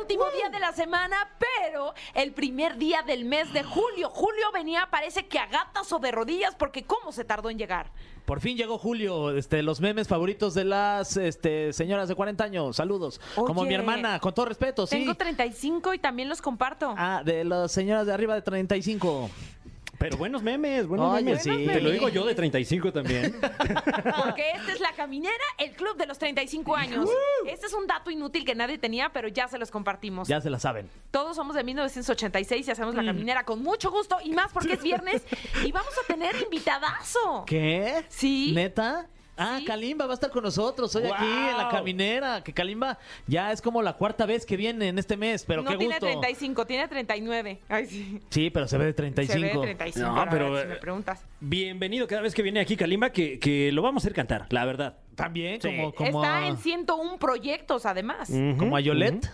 Último día de la semana, pero el primer día del mes de julio. Julio venía, parece que a gatas o de rodillas, porque ¿cómo se tardó en llegar? Por fin llegó Julio, este, los memes favoritos de las este, señoras de 40 años. Saludos. Como mi hermana, con todo respeto, sí. Tengo 35 y también los comparto. Ah, de las señoras de arriba de 35. Pero buenos memes, buenos Oye, memes. sí. Te lo digo yo de 35 también. Porque esta es la caminera, el club de los 35 años. Este es un dato inútil que nadie tenía, pero ya se los compartimos. Ya se la saben. Todos somos de 1986 y hacemos la Mm. caminera con mucho gusto y más porque es viernes y vamos a tener invitadazo. ¿Qué? Sí. ¿Neta? Ah, Sí. Kalimba va a estar con nosotros hoy aquí en la caminera. Que Kalimba ya es como la cuarta vez que viene en este mes, pero no qué tiene gusto. 35, tiene 39. Ay, sí. Sí, pero se ve de Se 35. ve de 35, No, pero, si eh, me preguntas. Bienvenido cada vez que viene aquí Kalimba, que, que lo vamos a hacer cantar, la verdad. También, Sí. como, como, Está a, en 101 proyectos, además. Como a Yolette.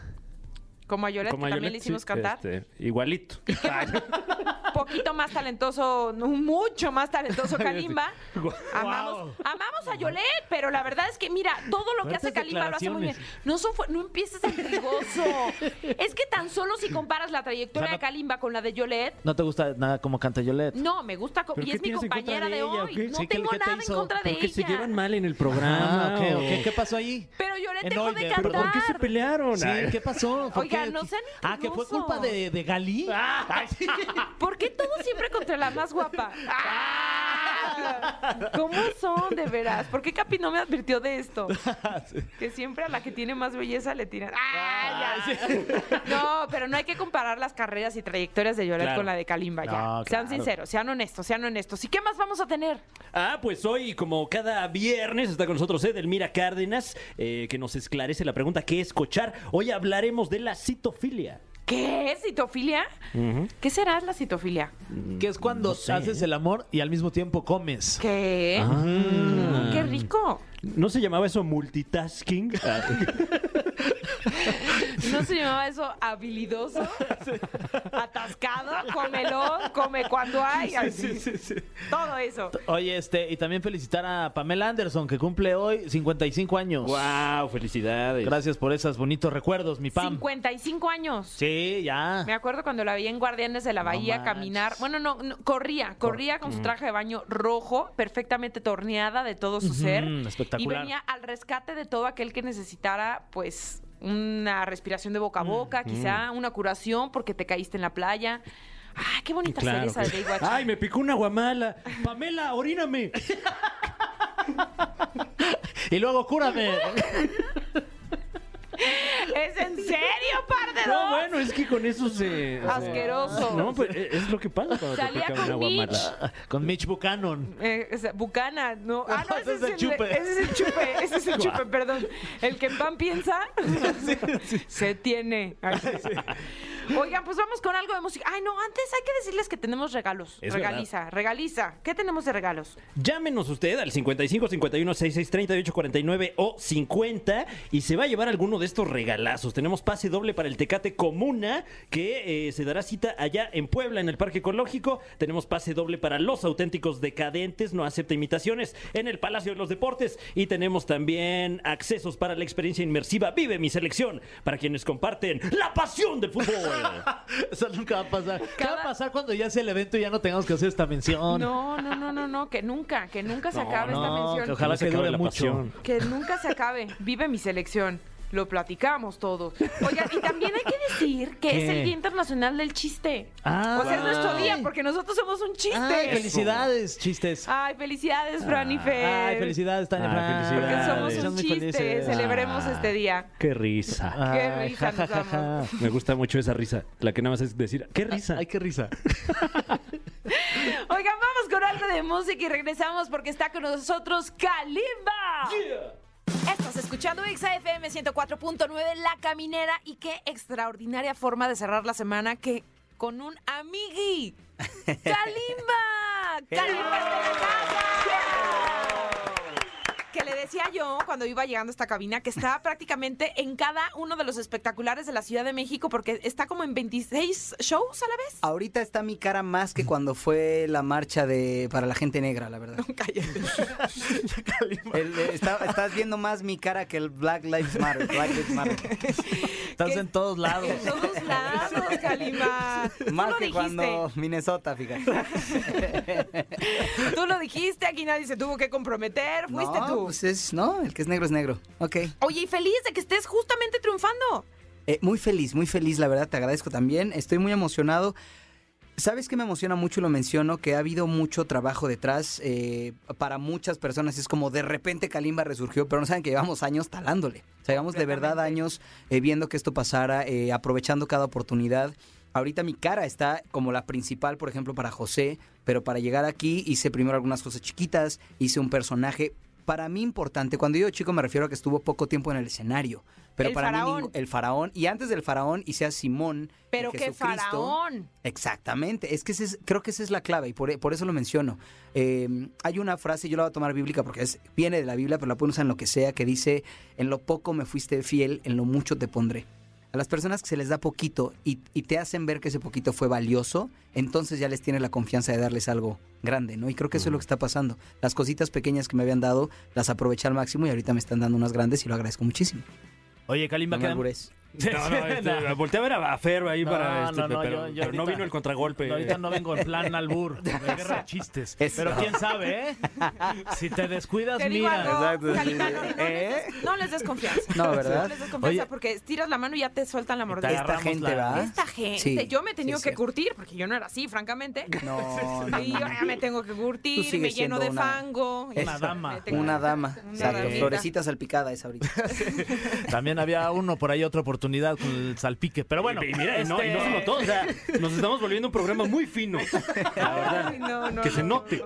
Como a Yolette, Como que a también Yolette, le hicimos sí, cantar. este, igualito. Un poquito más talentoso, no, mucho más talentoso Kalimba. Guau. Amamos, amamos a Yolette, pero la verdad es que, mira, todo lo que hace Kalimba lo hace muy bien. declaraciones. No, son fu- no empieces en rigoso. es que tan solo si comparas la trayectoria O sea, no- de Kalimba con la de Yolette, ¿No te gusta nada como canta Yolette? no, me gusta co- ¿Pero y qué es mi tienes en contra compañera de de, ella, o hoy. qué? No Sí, ¿qué- tengo qué te nada en hizo? contra de Porque ella. se llevan mal en el programa. Ah, ok, o- ok. ¿Qué pasó ahí? Pero Yolette En dejó de cantar. pero ¿Por qué se pelearon? Sí, Ay. ¿qué pasó? ¿Por Oiga, qué? no sean Ah, que fue culpa de, de Galí. ¿Por qué todo siempre contra la más guapa? Ah, ¿Cómo son, de veras? ¿Por qué Capi no me advirtió de esto? Que siempre a la que tiene más belleza le tiran. ¡Ah, ya! No, pero no hay que comparar las carreras y trayectorias de Yolette Claro. con la de Kalimba, ya. No, Sean claro. sinceros, sean honestos, sean honestos. ¿Y qué más vamos a tener? Ah, pues hoy, como cada viernes, está con nosotros Edelmira Cárdenas, eh, que nos esclarece la pregunta ¿qué es cochar? Hoy hablaremos de la citofilia. ¿Qué es citofilia? ¿Qué será la citofilia? Que es cuando No sé. haces el amor y al mismo tiempo comes. ¿Qué? Ah. Mm, ¡Qué rico! ¿No se llamaba eso multitasking? ¿No se llamaba eso habilidoso? Atascado, comelón, come cuando hay. así. Todo eso. Oye, este, y también felicitar a Pamela Anderson, que cumple hoy 55 años. ¡Wow! ¡Felicidades! Gracias por esos bonitos recuerdos, mi Pam. 55 años. Sí, ya. Me acuerdo cuando la veía en Guardianes de la Bahía caminar. Bueno, no, no, corría, corría con su traje de baño rojo, perfectamente torneada de todo su ser. espectacular. Y venía al rescate de todo aquel que necesitara, pues, una respiración de boca a boca, quizá una curación porque te caíste en la playa. ¡Ay, qué bonita serie esa de Baywatch! ¡Ay, me picó una guamala! ¡Pamela, oríname! Y luego cúrame. ¿Es en serio, par de No, dos? bueno, es que con eso se... Asqueroso. No, pues es es lo que pasa cuando Salía te una con guamala. Con Mitch Buchanan. Eh, o sea, Bucana, no. Ah, no, ese, es el chupe. Ese es el chupe, ese es el chupe, perdón. El que en pan piensa, se tiene. Ay. Oigan, pues vamos con algo de música. Ay, no, antes hay que decirles que tenemos regalos. Es regaliza, regaliza. ¿Qué tenemos de regalos? Llámenos usted al 55 51 66 38 49 o 50 y se va a llevar alguno de estos regalazos. Tenemos pase doble para el Tecate Comuna que eh, se dará cita allá en Puebla en el Parque Ecológico. Tenemos pase doble para los auténticos decadentes, no acepta imitaciones en el Palacio de los Deportes y tenemos también accesos para la experiencia inmersiva Vive mi selección para quienes comparten la pasión del fútbol. Eso nunca va a pasar. ¿Qué va a pasar cuando ya sea el evento y ya no tengamos que hacer esta mención? No, no, no, no, no, que nunca, que nunca se No, acabe esta no, mención. que ojalá se acabe dure la mucho. pasión. Que nunca se acabe. Vive mi selección. Lo platicamos todo. Oigan, y también hay que decir que es el Día Internacional del Chiste. Ah, o sea, es nuestro día porque nosotros somos un chiste. Ay, felicidades, chistes. Ay, felicidades, Fran y Fer. Ay, felicidades, Tania Ay, Fran. Porque somos un chiste. felices. Celebremos Ah. este día. ¡Qué risa! Qué Ay, risa ja, ja, ja. Me gusta mucho esa risa, la que nada más es decir, ¡qué risa! Ay, qué risa. Oigan, vamos con algo de música y regresamos porque está con nosotros Kalimba. Estás escuchando XAFM 104.9 La Caminera y qué extraordinaria forma de cerrar la semana que con un amigui. ¡Kalimba! ¡Kalimba está en la casa! Que le decía yo cuando iba llegando a esta cabina que estaba prácticamente en cada uno de los espectaculares de la Ciudad de México porque está como en 26 shows a la vez. Ahorita está mi cara más que cuando fue la marcha de para la gente negra, la verdad. Cállate. El- eh, está- estás viendo más mi cara que el Black Lives Matter. Black Lives Matter. Estás ¿Qué? en todos lados. En todos lados, Kalima. Tú Más que dijiste. cuando Minnesota, fíjate. Tú lo dijiste, aquí nadie se tuvo que comprometer, fuiste no, tú. Pues es, no, el que es negro es negro. Ok. Oye, y feliz de que estés justamente triunfando. Eh, muy feliz, muy feliz, la verdad, te agradezco también. Estoy muy emocionado. ¿Sabes qué me emociona mucho y lo menciono? Que ha habido mucho trabajo detrás. eh, para muchas personas es como de repente Kalimba resurgió, pero no saben que llevamos años talándole. O sea, llevamos de verdad años eh, viendo que esto pasara, eh, aprovechando cada oportunidad. Ahorita mi cara está como la principal, por ejemplo, para José, pero para llegar aquí hice primero algunas cosas chiquitas, hice un personaje. Para mí importante, cuando digo chico me refiero a que estuvo poco tiempo en el escenario. Pero El para mí faraón. ningún- el faraón. Y antes del faraón hice a Simón. Pero qué faraón. Exactamente, es que ese es- creo que esa es la clave y por, por eso lo menciono. Eh, hay una frase, yo la voy a tomar bíblica porque es, viene de la Biblia, pero la pueden usar en lo que sea, que dice, en lo poco me fuiste fiel, en lo mucho te pondré. A las personas que se les da poquito y, y te hacen ver que ese poquito fue valioso, entonces ya les tienes la confianza de darles algo grande, ¿no? Y creo que eso es lo que está pasando. Las cositas pequeñas que me habían dado, las aproveché al máximo y ahorita me están dando unas grandes y lo agradezco muchísimo. Oye, Kalimba, No. No, no, este, volteé a ver a, a Fer ahí No, para este, no, no, pero, yo- yo pero no ahorita- vino el contragolpe. Ahorita no vengo en plan albur, de guerra de chistes. Eso. Pero quién sabe, ¿eh? Si te descuidas, Te digo mira. algo, Exacto. Kalima, no, no ¿Eh? les des, no les des confianza. No, ¿verdad? No les des confianza Oye. porque estiras la mano y ya te sueltan la mordida. Esta agarramos gente, la- ¿va? Esta gente, Sí, yo me he tenido sí, que curtir porque yo no era así, francamente. No, no, y no, yo no. ya me tengo que Tú curtir, sigues me lleno siendo de una- fango. y Una me dama. tengo- Una dama. Una Exacto. damita. Florecita salpicada es ahorita. También había uno por ahí, otra oportunidad con el salpique. Pero bueno, y, mira, no, y no este- se notó, o sea, nos estamos volviendo un programa muy fino. La verdad. Ay, no, no, que se no, note.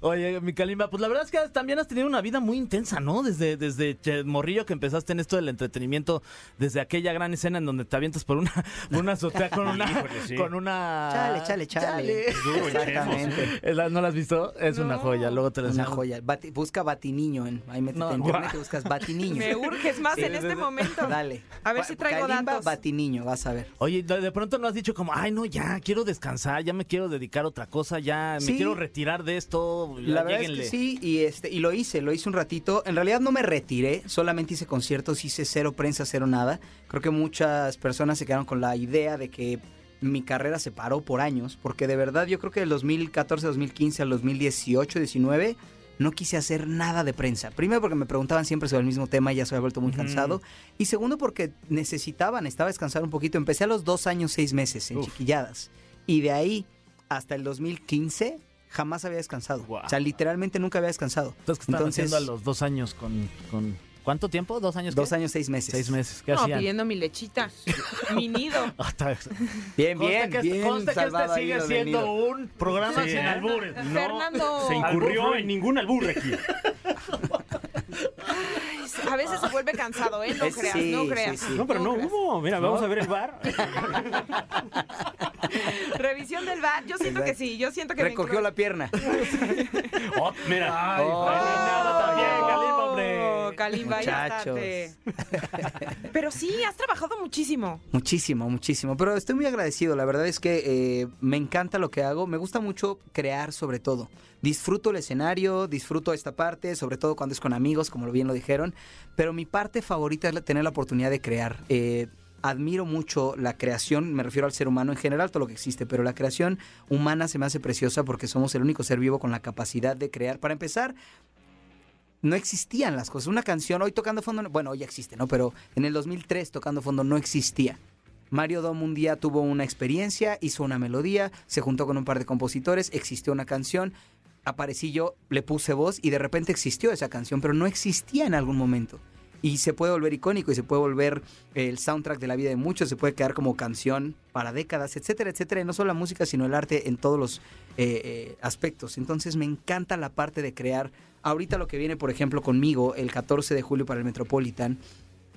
Oye, mi Kalimba, pues la verdad es que también has tenido una vida muy intensa, ¿no? Desde, desde che- morrillo que empezaste en esto del entretenimiento, desde aquella gran escena en donde te avientas por una, por una azotea con una, Híjole, sí. con una... Chale, chale, chale. Exactamente. ¿Es la- ¿No la has visto? Es una joya, luego te la Una joya. Bati- busca Batiniño. En, ahí métete No, en internet y buscas Batiniño. Me urges más Sí, en este momento. Dale. A ver si traigo Kalimba datos. Batiniño, vas a ver. Oye, de pronto no has dicho como, ay, no, ya, quiero descansar, ya me quiero dedicar a otra cosa, ya me quiero retirar de esto, La verdad lléguenle. es que sí, y este, y lo hice, lo hice un ratito. En realidad no me retiré, solamente hice conciertos, hice cero prensa, cero nada. Creo que muchas personas se quedaron con la idea de que mi carrera se paró por años, porque de verdad yo creo que del 2014, 2015 al 2018, 19 no quise hacer nada de prensa. Primero porque me preguntaban siempre sobre el mismo tema y ya se había vuelto muy cansado. Y segundo porque necesitaba, necesitaba descansar un poquito. Empecé a los dos años, seis meses en Uf. chiquilladas. Y de ahí hasta el 2015 jamás había descansado. O sea, literalmente nunca había descansado. Entonces, ¿qué Entonces, haciendo a los dos años con, con... ¿Cuánto tiempo? ¿Dos años? dos qué? años, seis meses. Seis meses. ¿Qué No, hacían? pidiendo mi lechita, mi nido. Ah, está- Bien, Conste bien, que este- bien conste que salvado este ahí, sigue siendo un programa Sí, sin ¿eh? albures. Fernando. Se incurrió Albur en ningún albur aquí. A veces se vuelve cansado, ¿eh? No creas, sí, no creas. sí. No, pero no creas. hubo. Mira, vamos a ver el bar. Revisión del bar. Yo siento que sí, yo siento que me Recogió inclu- la pierna. Oh, mira. Ay, Oh. Fernando también, Kalimba, Muchachos. Pero sí, has trabajado muchísimo. Muchísimo, muchísimo. Pero estoy muy agradecido. La verdad es que eh, me encanta lo que hago. Me gusta mucho crear sobre todo. Disfruto el escenario, disfruto esta parte, sobre todo cuando es con amigos, como bien lo dijeron. Pero mi parte favorita es tener la oportunidad de crear. Eh, admiro mucho la creación, me refiero al ser humano en general, todo lo que existe, pero la creación humana se me hace preciosa porque somos el único ser vivo con la capacidad de crear. Para empezar, no existían las cosas. Una canción hoy tocando fondo, bueno, hoy existe, ¿no? Pero en el 2003 tocando fondo no existía. Mario Dom un día tuvo una experiencia, hizo una melodía, se juntó con un par de compositores, existió una canción, aparecí yo, le puse voz y de repente existió esa canción, pero no existía en algún momento. Y se puede volver icónico y se puede volver el soundtrack de la vida de muchos, se puede quedar como canción para décadas, etcétera, etcétera. Y no solo la música, sino el arte en todos los eh, eh, aspectos. Entonces me encanta la parte de crear. Ahorita lo que viene, por ejemplo, conmigo, el 14 de julio para el Metropolitan,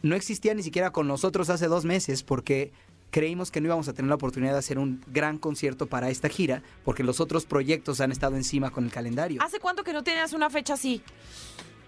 no existía ni siquiera con nosotros hace dos meses porque creímos que no íbamos a tener la oportunidad de hacer un gran concierto para esta gira porque los otros proyectos han estado encima con el calendario. ¿Hace cuánto que no tenías una fecha así?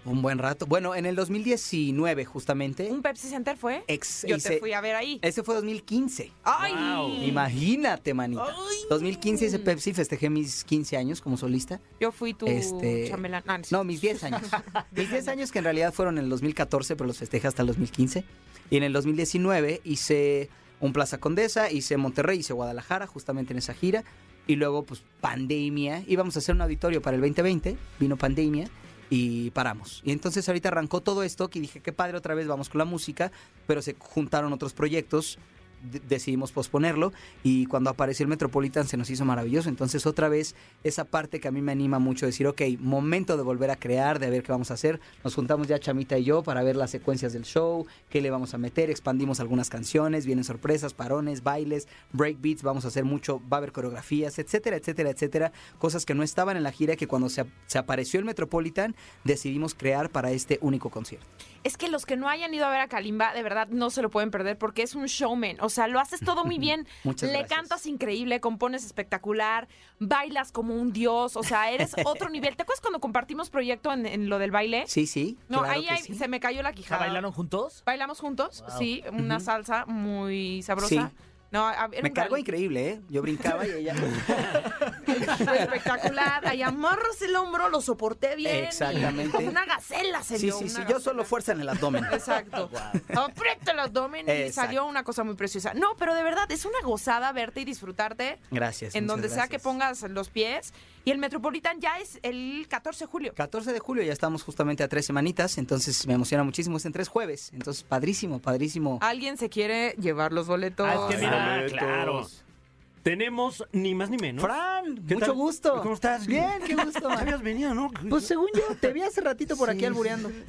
Un buen rato. Bueno, en el 2019 justamente. ¿Un Pepsi Center fue? ex- Yo hice- te fui a ver ahí. Ese fue 2015. ¡Ay! Imagínate, manita. 2015 hice Pepsi, festejé mis 15 años como solista. Yo fui tu Este, chambelán. Ah, No, mis 10 años. mis 10 años que en realidad fueron en el 2014, pero los festejé hasta el 2015. Y en el 2019 hice un Plaza Condesa, hice Monterrey, hice Guadalajara, justamente en esa gira. Y luego, pues, pandemia. Íbamos a hacer un auditorio para el 2020, vino pandemia y paramos. Y entonces ahorita arrancó todo esto que dije, qué padre, otra vez vamos con la música, pero se juntaron otros proyectos decidimos posponerlo y cuando apareció el Metropolitan se nos hizo maravilloso. Entonces otra vez esa parte que a mí me anima mucho decir, ok, momento de volver a crear, de ver qué vamos a hacer. Nos juntamos ya Chamita y yo para ver las secuencias del show, qué le vamos a meter, expandimos algunas canciones, vienen sorpresas, parones, bailes, breakbeats, vamos a hacer mucho, va a haber coreografías, etcétera, etcétera, etcétera. Cosas que no estaban en la gira que cuando se, se apareció el Metropolitan decidimos crear para este único concierto. Es que los que no hayan ido a ver a Kalimba, de verdad no se lo pueden perder porque es un showman. O sea, lo haces todo muy bien. Muchas Le gracias. cantas increíble, compones espectacular, bailas como un dios. O sea, eres otro nivel. ¿Te acuerdas cuando compartimos proyecto en, en lo del baile? Sí, sí. No, claro ahí, que ahí sí. se me cayó la ¿Ya quijada. bailaron juntos? Bailamos juntos, sí, una salsa muy sabrosa. Sí. No, a- Me rally. increíble, ¿eh? Yo brincaba y ella... Espectacular. Ahí amarras el hombro, lo soporté bien. Exactamente. Como una gacela se Sí, dio, sí, sí. una Yo solo gacela. fuerza en el abdomen. Exacto. Aprieta el abdomen y salió una cosa muy preciosa. No, pero de verdad es una gozada verte y disfrutarte Gracias. en donde sea que pongas los pies. Y el Metropolitan ya es el 14 de julio. 14 de julio ya estamos justamente a tres semanitas, entonces me emociona muchísimo. Es en tres jueves, entonces padrísimo, padrísimo. ¿Alguien se quiere llevar los boletos? Ah, es que mira, Ah, claro. Tenemos ni más ni menos. Fran, ¿Qué mucho tal? gusto. ¿Cómo estás? Bien, qué gusto, man. habías venido, ¿no? Pues según yo, te vi hace ratito por aquí albureando.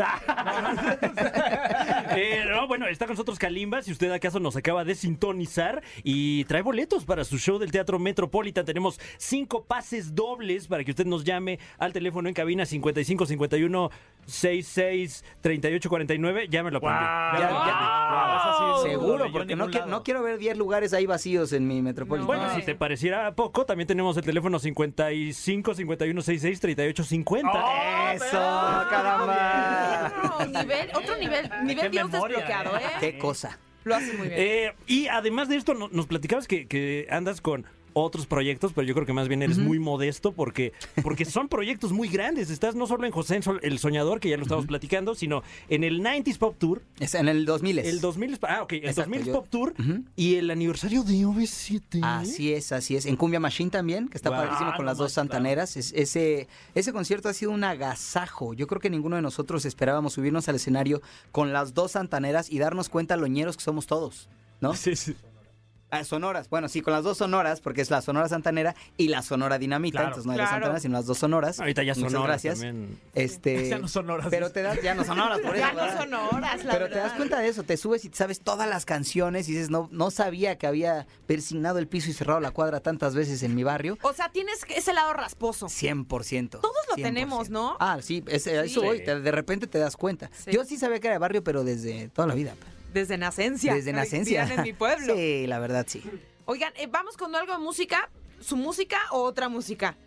Eh, no, bueno, está con nosotros Kalimba, si usted acaso nos acaba de sintonizar y trae boletos para su show del Teatro Metropolitan. Tenemos cinco pases dobles para que usted nos llame al teléfono en cabina 55 51 66 38 49. Ya me lo aprendí. Ya, Ya- ya- sí, Seguro, yo porque no, ningún qui- lado. no quiero ver 10 lugares ahí vacíos en mi metropolitano. Bueno, No. si te pareciera poco, también tenemos el teléfono 55 51 66 38 50. ¡Eso, caramba! No, nivel, otro nivel, nivel qué Dios desbloqueado, ¿eh? ¿eh? ¡Qué cosa! Lo hace muy bien. Eh, y además de esto, no- nos platicabas que, que andas con otros proyectos, pero yo creo que más bien eres muy modesto porque, porque son proyectos muy grandes. Estás no solo en José el Soñador, que ya lo estamos platicando, sino en el 90s Pop Tour, Es en el 2000. el 2000 Ah, ok, el Exacto, 2000 yo- Pop Tour y el aniversario de OV7. Así es, así es. En Cumbia Machine también, que está Guau. padrísimo con no las dos santaneras. Es- ese, ese concierto ha sido un agasajo. Yo creo que ninguno de nosotros esperábamos subirnos al escenario con las dos santaneras y darnos cuenta loñeros que somos todos, ¿no? Sí, sí. Ah, sonoras, bueno, sí, con las dos sonoras, porque es la sonora santanera y la sonora dinamita, Claro. entonces no hay Claro. las santaneras, sino las dos sonoras. Ahorita ya Muchas son gracias. también. Este, Ya no son horas. Pero te das, ya no son horas, por eso. ya no ¿verdad? son horas, la Pero te das cuenta de eso, te subes y sabes todas las canciones y dices, no, no sabía que había persignado el piso y cerrado la cuadra tantas veces en mi barrio. O sea, tienes ese lado rasposo. 100%. Todos lo 100%. tenemos, ¿no? Ah, sí, es- eso Sí. voy, te- de repente te das cuenta. Sí. Yo sí sabía que era de barrio, pero desde toda la vida. Desde nacencia. Desde nacencia. En mi pueblo. Sí, la verdad, sí. Oigan, eh, vamos con algo de música. ¿Su música o otra música?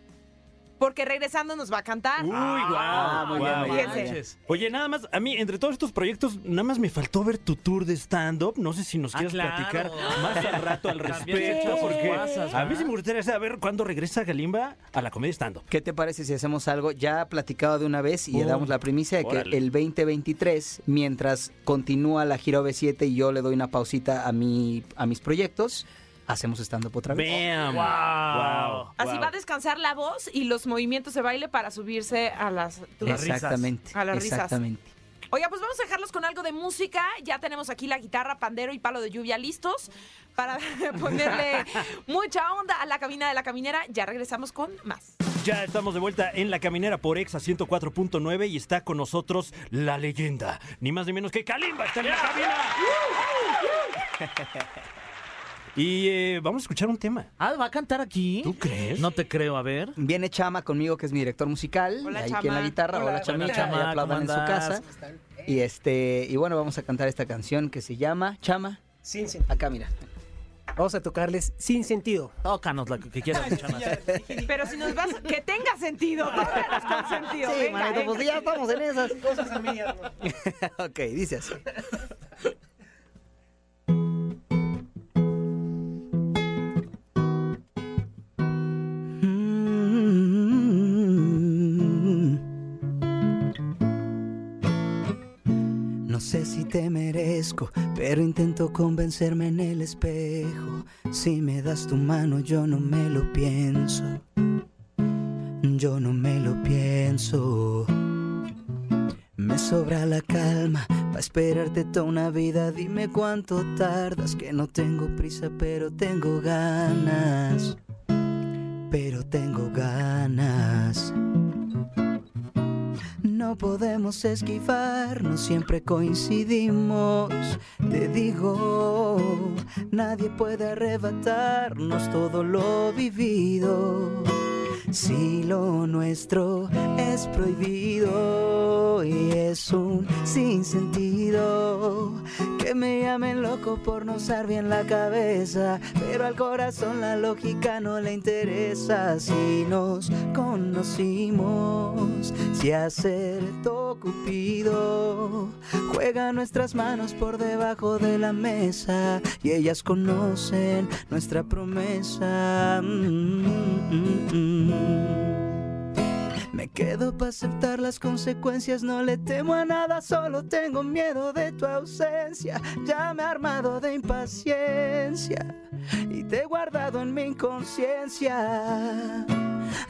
Porque regresando nos va a cantar. Uy, guau. Ah, muy bien, guau. muy bien, Fíjense. muy bien. Oye, nada más, a mí, entre todos estos proyectos, nada más me faltó ver tu tour de stand-up. No sé si nos Ah, quieres claro. platicar más al rato al respecto, porque a mí sí me gustaría saber cuándo regresa Galimba a la comedia stand-up. ¿Qué te parece si hacemos algo ya platicado de una vez y le Uh, damos la primicia de que órale. el 2023, mientras continúa la gira OV7 y yo le doy una pausita a, mi, a mis proyectos, hacemos stand-up otra vez? ¡Bam! Wow. Así Wow. va a descansar la voz y los movimientos de baile para subirse a las... Las risas. Exactamente. A las risas. Exactamente. Oiga, pues vamos a dejarlos con algo de música. Ya tenemos aquí la guitarra, pandero y palo de lluvia listos para ponerle mucha onda a la cabina de la caminera. Ya regresamos con más. Ya estamos de vuelta en la caminera por Exa 104.9 y está con nosotros la leyenda, ni más ni menos que Kalimba está en la cabina. Y eh, vamos a escuchar un tema. Ah, ¿va a cantar aquí? ¿Tú crees? No te creo, a ver. Viene Chama conmigo, que es mi director musical. Hola, ahí aquí en la Chama. guitarra. Hola, Hola. Chama, ahí aplaudan en ¿cómo su casa. Y este, y bueno, vamos a cantar esta canción que se llama Chama. Sin, sin. Acá, mira. Vamos a tocarles sin sentido. Tócanos la que quieras, Chana. Pero si nos vas, que tenga sentido, tócanos con sentido. Sí, venga, manito, venga. pues ya estamos en esas. Cosas a medias. ok, dice así. Pero intento convencerme en el espejo. Si me das tu mano, yo no me lo pienso. Yo no me lo pienso. Me sobra la calma para esperarte toda una vida. Dime cuánto tardas, que no tengo prisa, pero tengo ganas. Pero tengo ganas. No podemos esquivarnos, siempre coincidimos. Te digo, nadie puede arrebatarnos todo lo vivido. Si lo nuestro es prohibido y es un sinsentido, que me llamen loco por no usar bien la cabeza, pero al corazón la lógica no le interesa. Si nos conocimos, si acertó Cupido, juega nuestras manos por debajo de la mesa y ellas conocen nuestra promesa. Mm, mm, mm. Me quedo para aceptar las consecuencias, no le temo a nada, solo tengo miedo de tu ausencia. Ya me he armado de impaciencia y te he guardado en mi inconsciencia.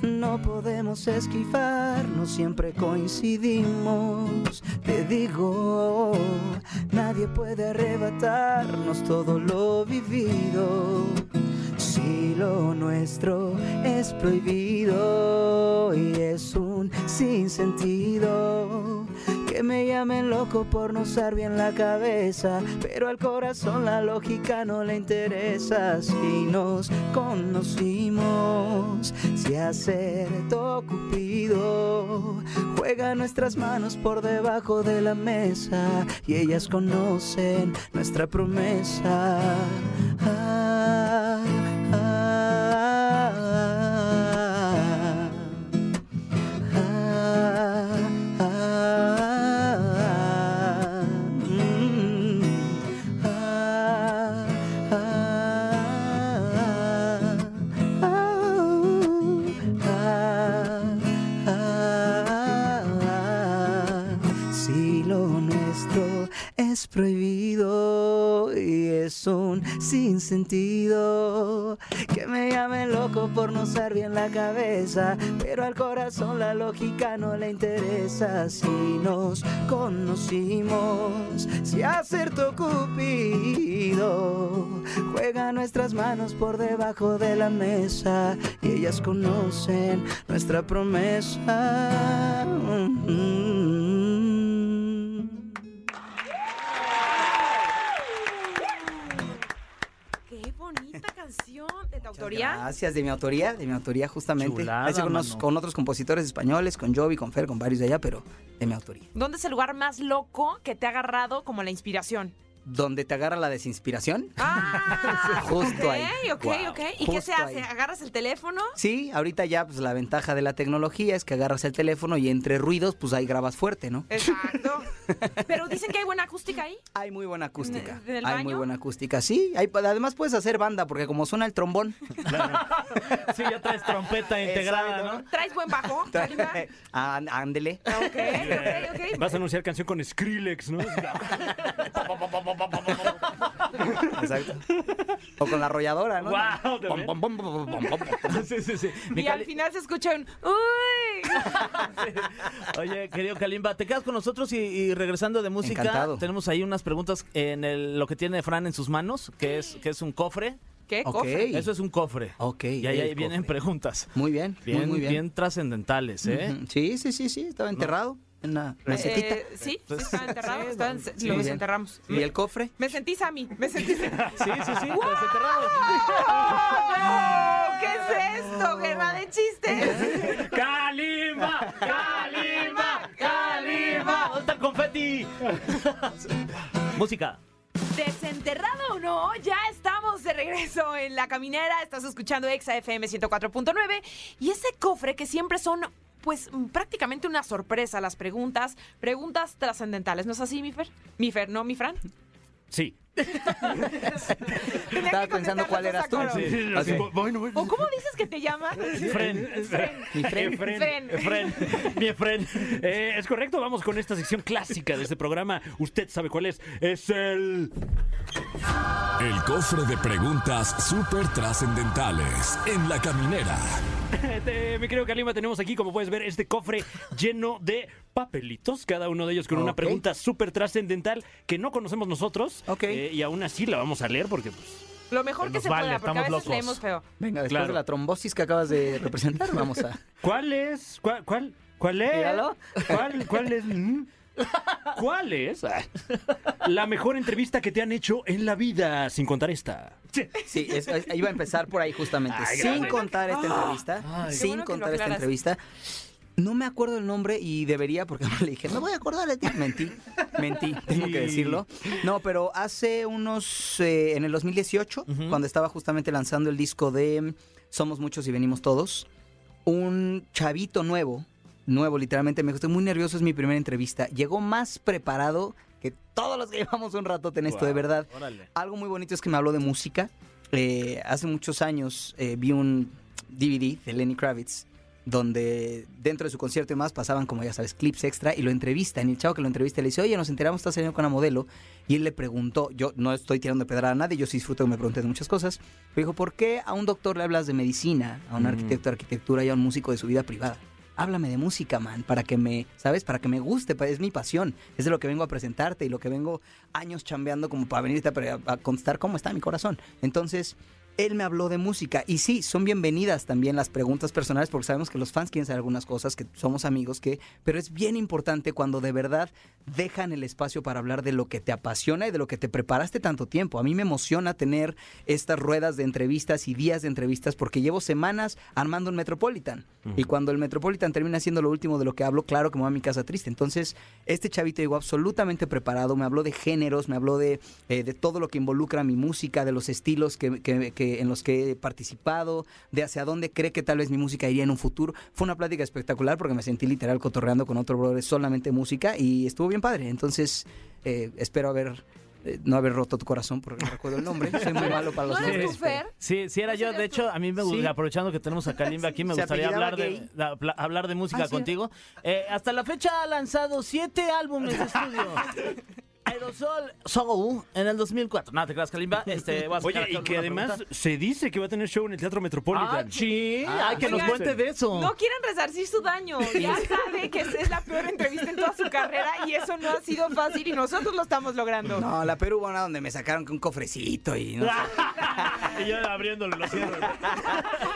No podemos esquivarnos, siempre coincidimos. Te digo, nadie puede arrebatarnos todo lo vivido. Si lo nuestro es prohibido y es un sinsentido, que me llamen loco por no usar bien la cabeza, pero al corazón la lógica no le interesa. Si nos conocimos, si acertó Cupido, juega nuestras manos por debajo de la mesa y ellas conocen nuestra promesa. Ah, prohibido y es un sinsentido. Que me llamen loco por no usar bien la cabeza, pero al corazón la lógica no le interesa. Si nos conocimos, si acertó Cupido, juega nuestras manos por debajo de la mesa y ellas conocen nuestra promesa. Mm. Qué autoría. Gracias, de mi autoría, de mi autoría justamente. Chulada, con, unos- con otros compositores españoles, con Jovi, con Fer, con varios de allá, pero de mi autoría. ¿Dónde es el lugar más loco que te ha agarrado como la inspiración? Donde te agarra la desinspiración. Ah, Justo ahí. ok, Wow, ok. ¿Y qué se hace? ahí. ¿Agarras el teléfono? Sí, ahorita ya pues la ventaja de la tecnología es que agarras el teléfono y entre ruidos pues ahí grabas fuerte, ¿no? Exacto. Pero dicen que hay buena acústica ahí. Hay muy buena acústica. ¿En el hay baño? muy buena acústica, sí. Hay, además puedes hacer banda porque como suena el trombón. Sí, ya traes trompeta integrada, ¿no? ¿Traes buen bajo? Ah, Ándele. Ok, ok, ok. Vas a anunciar canción con Skrillex, ¿no? Exacto. O con la arrolladora, ¿no? Guau, también. Pom, pom, pom, pom, pom, pom. Sí, sí, sí. Mi Y al final se escucha un ¡Uy! Oye, querido Kalimba, te quedas con nosotros y, y regresando de música, Encantado. tenemos ahí unas preguntas en el- lo que tiene Fran en sus manos, que es, que es un cofre. ¿Qué? ¿Cofre? Eso es un cofre. Ok, Y ahí, vienen cofre. preguntas. Muy bien, Bien, muy, muy bien. bien trascendentales, ¿eh? Sí, sí, sí, sí. Estaba enterrado en una recetita. Eh, sí, sí, Pues, estaba enterrado. sí, lo desenterramos. ¿Y el cofre? Me sentí Sammy, me sentí Sammy. Sí, sí, sí, desenterrado. ¡Oh, no! ¿Qué es esto? ¿Guerra de chistes? ¡Kalimba! ¡Kalimba! ¡Kalimba! ¿Dónde está el confeti? Música. Desenterrado o no, ya estamos Estamos de regreso en La Caminera, estás escuchando Exa FM 104.9 y ese cofre que siempre son pues mm, prácticamente una sorpresa las preguntas, preguntas trascendentales, ¿no es así, mi Fer? Mi Fer, ¿no, mi Fran? Sí. Tenía Estaba que pensando cuál eras tú. dos a coro. Sí. Así. Bueno, bueno. ¿O cómo dices que te llamas? Fren. Mi Fren. Fren. Efren, mi Efren. Eh, es correcto, vamos con esta sección clásica de este programa. Usted sabe cuál es. Es el. El cofre de preguntas súper trascendentales en la caminera. Eh, mi querido Kalima, tenemos aquí, como puedes ver, este cofre lleno de papelitos, cada uno de ellos con una Ok. pregunta súper trascendental que no conocemos nosotros. Ok. Eh, y aún así la vamos a leer porque, pues. Lo mejor Que que nos se vale, pueda, porque a estamos veces locos. leemos feo. Venga, después Claro. de la trombosis que acabas de representar, vamos a. ¿Cuál es? ¿Cuál? ¿Cuál, cuál es? Míralo. ¿Cuál, cuál es? mm? ¿Cuál es ah, la mejor entrevista que te han hecho en la vida, sin contar esta? Sí, es- es- iba a empezar por ahí justamente. Ay, sin gracias. contar esta entrevista, Qué sin bueno que lo contar esta aclaras. entrevista. No me acuerdo el nombre y debería porque no le dije, me voy a acordar de ti. Mentí, mentí, tengo que decirlo. No, pero hace unos, eh, en el 2018, cuando estaba justamente lanzando el disco de Somos Muchos y Venimos Todos, un chavito nuevo, nuevo literalmente, me dijo, estoy muy nervioso, es mi primera entrevista. Llegó más preparado que todos los que llevamos un rato en esto, de verdad. Órale. Algo muy bonito es que me habló de música. Eh, hace muchos años eh, vi un DVD de Lenny Kravitz donde dentro de su concierto y más pasaban como ya sabes clips extra y lo entrevistan y el chavo que lo entrevista le dice oye nos enteramos estás saliendo con una modelo y él le preguntó yo no estoy tirando de pedra a nadie yo sí disfruto que me pregunten muchas cosas pero dijo ¿por qué a un doctor le hablas de medicina a un arquitecto de arquitectura y a un músico de su vida privada? Háblame de música, man, para que me, ¿sabes? Para que me guste, es mi pasión, es de lo que vengo a presentarte y lo que vengo años chambeando como para venirte a, a, a contestar cómo está mi corazón. Entonces, él me habló de música y sí, son bienvenidas también las preguntas personales porque sabemos que los fans quieren saber algunas cosas, que somos amigos, que, pero es bien importante cuando de verdad dejan el espacio para hablar de lo que te apasiona y de lo que te preparaste tanto tiempo. A mí me emociona tener estas ruedas de entrevistas y días de entrevistas porque llevo semanas armando un Metropolitan y cuando el Metropolitan termina siendo lo último de lo que hablo, claro que me voy a mi casa triste. Entonces, este chavito llegó absolutamente preparado, me habló de géneros, me habló de, eh, de todo lo que involucra mi música, de los estilos que, que- que- en los que he participado, de hacia dónde cree que tal vez mi música iría en un futuro. Fue una plática espectacular porque me sentí literal cotorreando con otro brother solamente música y estuvo bien padre. Entonces, eh, espero haber... eh, no haber roto tu corazón porque no recuerdo el nombre. Soy muy malo para los ¿No nombres. Sí, sí era ¿No yo. De hecho, a mí me gusta, Sí. aprovechando que tenemos a Kalimba aquí, me gustaría hablar de, hablar de música Ah, sí. contigo. Eh, hasta la fecha ha lanzado siete álbumes de estudio. Aerosol Soul en el 2004. No, te creas, Kalimba. Este, a Oye, y que además pregunta. se dice que va a tener show en el Teatro Ah, Metropolitan. sí. Ah, Ay, que nos oigan, cuente de eso. No quieren resarcir su daño. Ya sabe que es la peor entrevista en toda su carrera y eso no ha sido fácil y nosotros lo estamos logrando. No, la Perú hubo una donde me sacaron con un cofrecito y no sé. y yo abriéndolo, lo cierro.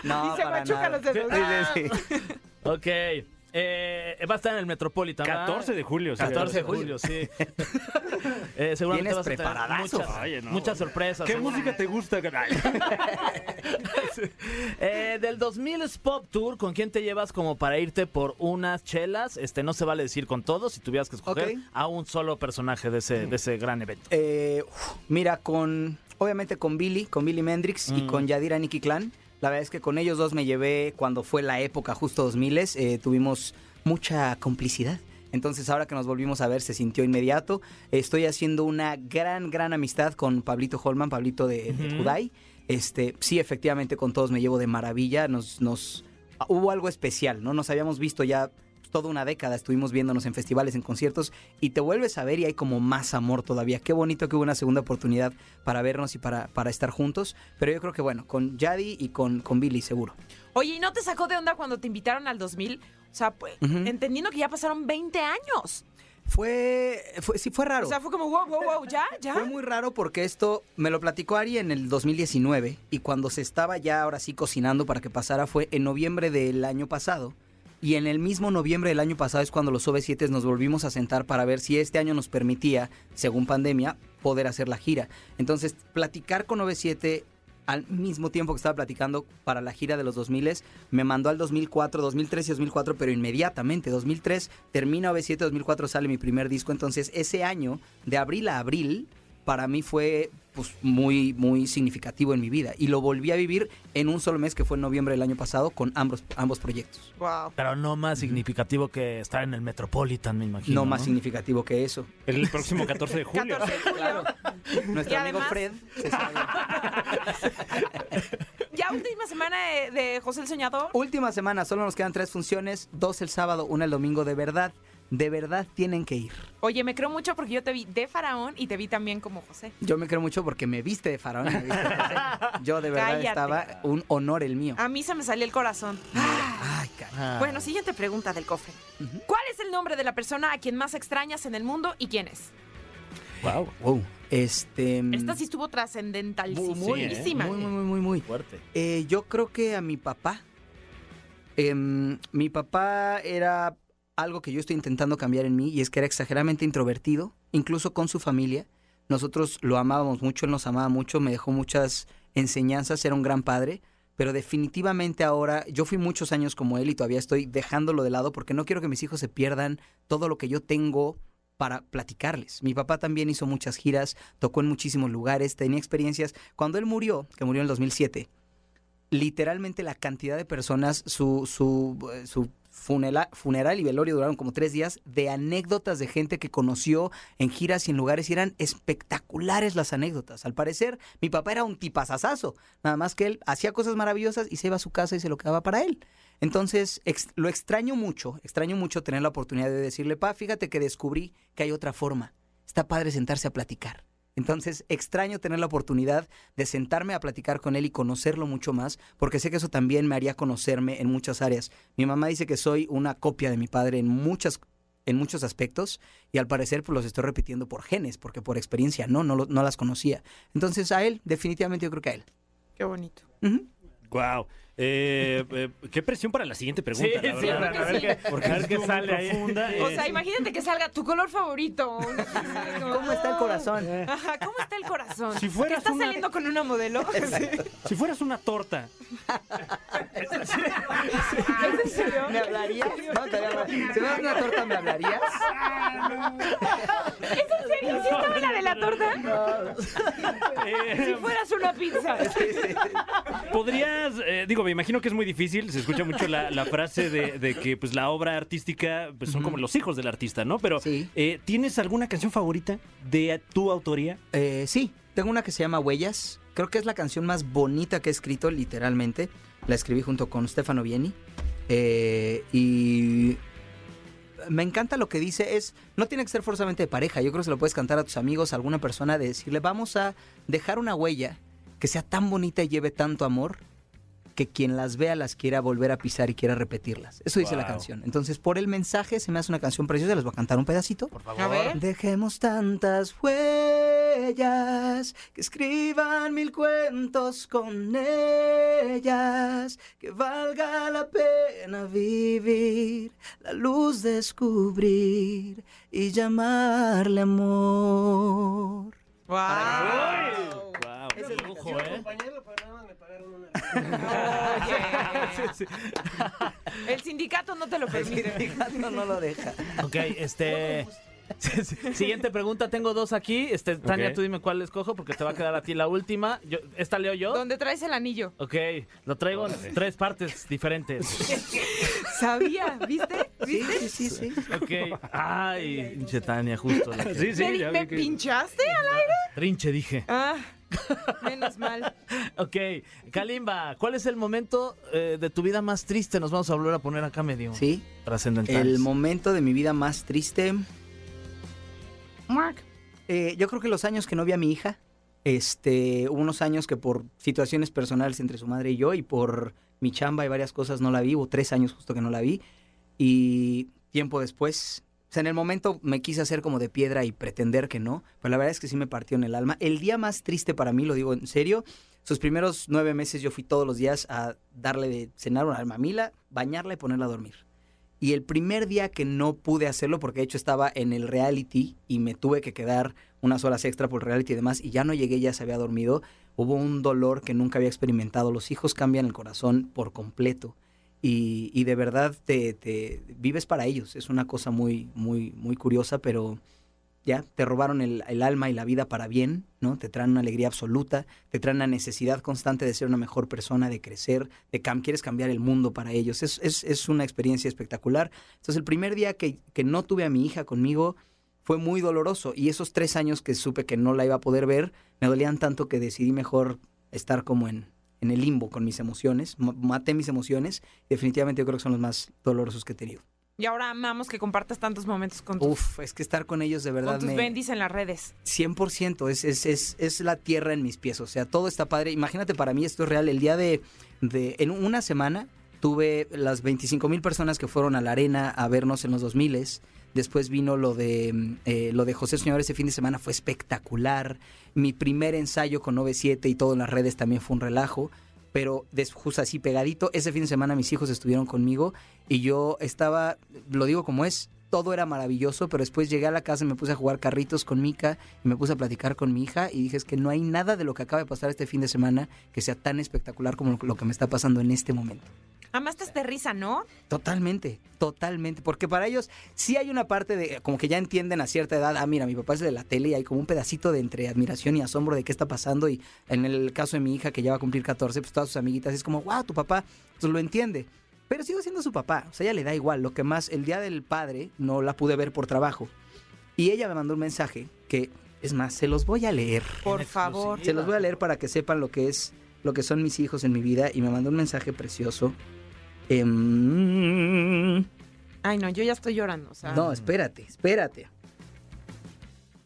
No, Y se para machuca nada. los dedos. Sí, sí, sí. Ok. Eh, va a estar en el Metropolitan. ¿verdad? 14 de julio. sí. 14 de julio, sí. Eh, seguramente vas a tener muchas, Oye, no. muchas sorpresas. ¿Qué seguro. música te gusta, caray? Eh, del 2000 es Pop Tour, ¿con quién te llevas como para irte por unas chelas? Este no se vale decir con todos, si tuvieras que escoger a un solo personaje de ese, de ese gran evento. Eh, uf, mira, con obviamente con Billy, con Billy Mendrix y con Yadira Nicky Clan. La verdad es que con ellos dos me llevé cuando fue la época justo 2000 eh, tuvimos mucha complicidad. Entonces ahora que nos volvimos a ver se sintió inmediato. Estoy haciendo una gran, gran amistad con Pablito Holman, Pablito de, de Kudai. Este, sí, efectivamente con todos me llevo de maravilla. Nos, nos hubo algo especial, ¿no? Nos habíamos visto ya toda una década, estuvimos viéndonos en festivales, en conciertos, y te vuelves a ver y hay como más amor todavía. Qué bonito que hubo una segunda oportunidad para vernos y para, para estar juntos. Pero yo creo que bueno, con Yadi y con, con Billy seguro. Oye, ¿y no te sacó de onda cuando te invitaron al 2000? O sea, pues, entendiendo que ya pasaron 20 años. Fue, fue sí fue raro. O sea, fue como, wow, wow, wow, ya, ya. Fue muy raro porque esto me lo platicó Ari en el 2019 y cuando se estaba ya ahora sí cocinando para que pasara fue en noviembre del año pasado. Y en el mismo noviembre del año pasado es cuando los OV7 nos volvimos a sentar para ver si este año nos permitía, según pandemia, poder hacer la gira. Entonces, platicar con OV7 al mismo tiempo que estaba platicando para la gira de los 2000 me mandó al 2004, 2003 y 2004, pero inmediatamente. 2003 termina OV7, 2004 sale mi primer disco. Entonces, ese año, de abril a abril, para mí fue pues muy, muy significativo en mi vida. Y lo volví a vivir en un solo mes que fue en noviembre del año pasado con ambos, ambos proyectos. Wow. Pero no más significativo que estar en el Metropolitan, me imagino. No más significativo que eso. El próximo 14 de julio. 14 de julio. Nuestro Y amigo además- Fred se. Ya última semana de, de José el Soñador. Última semana, solo nos quedan tres funciones, dos el sábado, una el domingo. De verdad, de verdad tienen que ir. Oye, me creo mucho porque yo te vi de faraón y te vi también como José. Yo me creo mucho porque me viste de faraón. y me viste de José. Yo de verdad Cállate. estaba un honor el mío. A mí se me salió el corazón. Ay, cara. Ah. Bueno, siguiente pregunta del cofre. ¿Cuál es el nombre de la persona a quien más extrañas en el mundo y quién es? Wow. Wow. Este. Esta sí estuvo trascendentalísima. Muy, ¿eh? Muy, muy, muy, muy, muy. Fuerte. Eh, yo creo que a mi papá. Em, mi papá era algo que yo estoy intentando cambiar en mí y es que era exageradamente introvertido, incluso con su familia. Nosotros lo amábamos mucho, él nos amaba mucho, me dejó muchas enseñanzas, era un gran padre, pero definitivamente ahora yo fui muchos años como él y todavía estoy dejándolo de lado porque no quiero que mis hijos se pierdan todo lo que yo tengo para platicarles. Mi papá también hizo muchas giras, tocó en muchísimos lugares, tenía experiencias. Cuando él murió, que murió en el 2007, literalmente la cantidad de personas, su, su, su funeral y velorio duraron como tres días de anécdotas de gente que conoció en giras y en lugares y eran espectaculares las anécdotas. Al parecer, mi papá era un tipazazazo, nada más que él hacía cosas maravillosas y se iba a su casa y se lo quedaba para él. Entonces, lo extraño mucho, extraño mucho tener la oportunidad de decirle, pa, fíjate que descubrí que hay otra forma. Está padre sentarse a platicar. Entonces, extraño tener la oportunidad de sentarme a platicar con él y conocerlo mucho más, porque sé que eso también me haría conocerme en muchas áreas. Mi mamá dice que soy una copia de mi padre en muchas en muchos aspectos y al parecer pues los estoy repitiendo por genes, porque por experiencia no, no, las conocía. Entonces a él, definitivamente yo creo que a él. Qué bonito. Wow. Eh, eh, qué presión para la siguiente pregunta. Sí, la sí, verdad. a ver qué- Porque a ver qué sale ahí. profunda. O sea, imagínate que salga tu color favorito. ¿Cómo está el corazón? Ajá, ¿cómo está el corazón? Si fueras ¿Que estás una- saliendo con una modelo? si fueras una torta, ¿Es en serio? ¿Me hablarías? No, te hablaría. Si me das una torta, ¿me hablarías? ¿Es en serio? ¿Sí estaba la de la torta? Si fueras una pizza. podrías, eh, digo, me imagino que es muy difícil, se escucha mucho la, la frase de, de que pues la obra artística pues, son como los hijos del artista, ¿no? Pero Sí. eh, ¿tienes alguna canción favorita de tu autoría? Eh, sí, tengo una que se llama Huellas. Creo que es la canción más bonita que he escrito, literalmente. La escribí junto con Stefano Vieni. Eh, y me encanta lo que dice. Es, no tiene que ser forzosamente de pareja. Yo creo que se lo puedes cantar a tus amigos, a alguna persona, de decirle, vamos a dejar una huella que sea tan bonita y lleve tanto amor que quien las vea las quiera volver a pisar y quiera repetirlas. Eso dice la canción. Entonces, por el mensaje, se me hace una canción preciosa. Les voy a cantar un pedacito. Por favor. A ver. Dejemos tantas huellas que escriban mil cuentos con ellas, que valga la pena vivir, la luz descubrir y llamarle amor. Wow. Wow. Es lujo, Yo ¿eh? compañero, pero nada más me El sindicato no te lo permite. No, no lo deja. Ok, este. Siguiente pregunta, tengo dos aquí. Este, Tania, tú dime cuál escojo porque te va a quedar a ti la última. Yo, ¿Esta leo yo? ¿Dónde traes el anillo? Ok, lo traigo en tres partes diferentes. Sabía, ¿viste? Sí, sí, sí, sí. Ok. Ay, pinche Tania, justo. La que- Sí, sí, ¿Me, ya me vi que- pinchaste al aire? Trinche, dije. Ah, menos mal. Ok, Kalimba, ¿cuál es el momento eh, de tu vida más triste? Nos vamos a volver a poner acá medio Sí, trascendental. el momento de mi vida más triste. Mark. Eh, yo creo que los años que no vi a mi hija, este, hubo unos años que por situaciones personales entre su madre y yo y por mi chamba y varias cosas no la vi, hubo tres años justo que no la vi y tiempo después, en el momento me quise hacer como de piedra y pretender que no, pero la verdad es que sí me partió en el alma. El día más triste para mí, lo digo en serio, sus primeros nueve meses yo fui todos los días a darle de cenar una mamila, bañarla y ponerla a dormir. Y el primer día que no pude hacerlo, porque de hecho estaba en el reality y me tuve que quedar unas horas extra por el reality y demás, y ya no llegué, ya se había dormido, hubo un dolor que nunca había experimentado. Los hijos cambian el corazón por completo. Y, y de verdad te, te vives para ellos. Es una cosa muy, muy, muy curiosa, pero ya, te robaron el, el alma y la vida para bien, ¿no? Te traen una alegría absoluta, te traen una necesidad constante de ser una mejor persona, de crecer, de cam quieres cambiar el mundo para ellos. Es, es, es una experiencia espectacular. Entonces, el primer día que, que no tuve a mi hija conmigo fue muy doloroso y esos tres años que supe que no la iba a poder ver, me dolían tanto que decidí mejor estar como en, en el limbo con mis emociones, ma- maté mis emociones, definitivamente yo creo que son los más dolorosos que he tenido. Y ahora amamos que compartas tantos momentos con, tus- Uf, es que estar con ellos de verdad con tus me... bendis en las redes. 100%, es, es, es, es la tierra en mis pies, o sea, todo está padre. Imagínate, para mí esto es real. El día de, de en una semana tuve las 25 mil personas que fueron a la arena a vernos en los 2000 Después vino lo de mm, eh, lo de José Señor ese fin de semana fue espectacular. Mi primer ensayo con 97 y todo en las redes también fue un relajo. Pero des- justo así pegadito, ese fin de semana mis hijos estuvieron conmigo y yo estaba, lo digo como es, todo era maravilloso, pero después llegué a la casa y me puse a jugar carritos con Mika y me puse a platicar con mi hija y dije es que no hay nada de lo que acaba de pasar este fin de semana que sea tan espectacular como lo que me está pasando en este momento. Amaste de risa, ¿no? Totalmente, totalmente. Porque para ellos sí hay una parte de, como que ya entienden a cierta edad, ah, mira, mi papá es de la tele y hay como un pedacito de entre admiración y asombro de qué está pasando. Y en el caso de mi hija, que ya va a cumplir 14, pues todas sus amiguitas es como, wow, tu papá, pues lo entiende. Pero sigo siendo su papá, o sea, ella le da igual. Lo que más, el día del padre no la pude ver por trabajo. Y ella me mandó un mensaje que, es más, se los voy a leer. Por favor. Se los voy a leer para que sepan lo que es, lo que son mis hijos en mi vida. Y me mandó un mensaje precioso. Em, Ay, no, yo ya estoy llorando. O sea, no, espérate, espérate.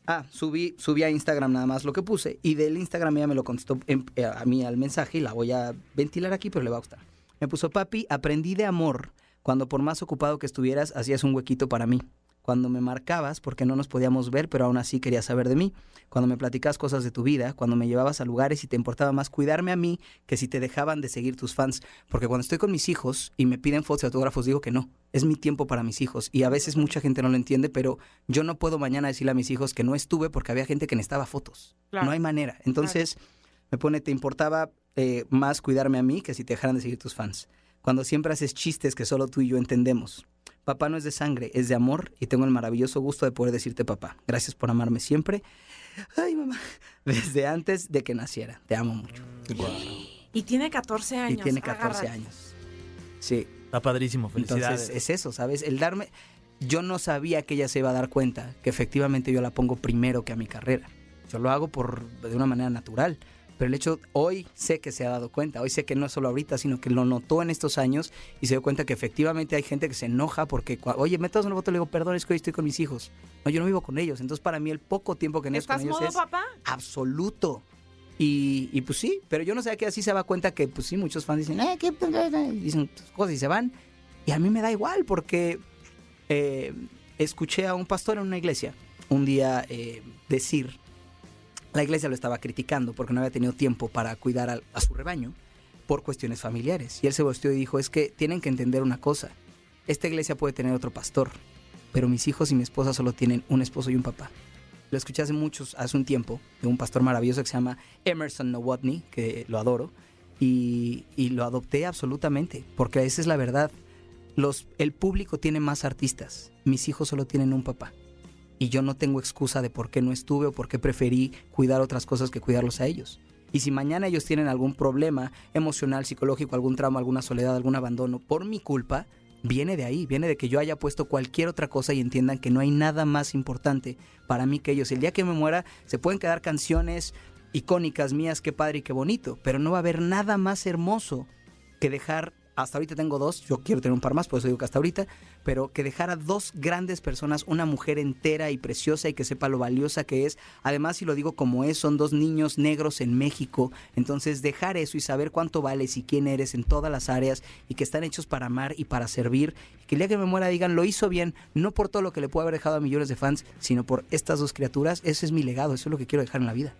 Ah, subí, subí a Instagram nada más lo que puse. Y del Instagram ella me lo contestó en- eh, a mí al mensaje y la voy a ventilar aquí, pero le va a gustar. Me puso, papi, aprendí de amor cuando por más ocupado que estuvieras hacías un huequito para mí. Cuando me marcabas porque no nos podíamos ver, pero aún así querías saber de mí. Cuando me platicabas cosas de tu vida, cuando me llevabas a lugares y te importaba más cuidarme a mí que si te dejaban de seguir tus fans. Porque cuando estoy con mis hijos y me piden fotos y autógrafos, digo que no. Es mi tiempo para mis hijos. Y a veces mucha gente no lo entiende, pero yo no puedo mañana decirle a mis hijos que no estuve porque había gente que necesitaba fotos. Claro. No hay manera. Entonces me pone, te importaba eh, más cuidarme a mí que si te dejaran de seguir tus fans. Cuando siempre haces chistes que solo tú y yo entendemos. Papá no es de sangre, es de amor y tengo el maravilloso gusto de poder decirte papá. Gracias por amarme siempre. Ay, mamá. Desde antes de que naciera. Te amo mucho. Y tiene 14 años. Y tiene 14 agárrate. años. Sí. Está padrísimo, felicidades. Entonces es eso, ¿sabes? El darme... Yo no sabía que ella se iba a dar cuenta que efectivamente yo la pongo primero que a mi carrera. Yo lo hago por de una manera natural. Pero el hecho, hoy sé que se ha dado cuenta, hoy sé que no es solo ahorita, sino que lo notó en estos años y se dio cuenta que efectivamente hay gente que se enoja porque, oye, me tomas una foto y le digo, perdón, es que hoy estoy con mis hijos. No, yo no vivo con ellos. Entonces, para mí, el poco tiempo que no con ¿Estás ellos modo es papá? absoluto. Y, y pues sí, pero yo no sabía que así se da cuenta que, pues sí, muchos fans dicen, eh, ¿qué? dicen cosas y se van. Y a mí me da igual porque eh, escuché a un pastor en una iglesia un día eh, decir, la iglesia lo estaba criticando porque no había tenido tiempo para cuidar a, su rebaño por cuestiones familiares. Y él se volteó y dijo, es que tienen que entender una cosa, esta iglesia puede tener otro pastor, pero mis hijos y mi esposa solo tienen un esposo y un papá. Lo escuché hace muchos, hace un tiempo, de un pastor maravilloso que se llama Emerson Nowotny, que lo adoro, y, y lo adopté absolutamente, porque esa es la verdad. Los, el público tiene más artistas, mis hijos solo tienen un papá. Y yo no tengo excusa de por qué no estuve o por qué preferí cuidar otras cosas que cuidarlos a ellos. Y si mañana ellos tienen algún problema emocional, psicológico, algún trauma, alguna soledad, algún abandono por mi culpa, viene de ahí, viene de que yo haya puesto cualquier otra cosa y entiendan que no hay nada más importante para mí que ellos. El día que me muera se pueden quedar canciones icónicas mías, qué padre y qué bonito, pero no va a haber nada más hermoso que dejar, hasta ahorita tengo dos, yo quiero tener un par más, por eso digo que hasta ahorita, pero que dejar a dos grandes personas, una mujer entera y preciosa y que sepa lo valiosa que es. Además, si lo digo como es, son dos niños negros en México, entonces dejar eso y saber cuánto vales y quién eres en todas las áreas y que están hechos para amar y para servir, y que el día que me muera digan, lo hizo bien, no por todo lo que le puede haber dejado a millones de fans, sino por estas dos criaturas, ese es mi legado, eso es lo que quiero dejar en la vida.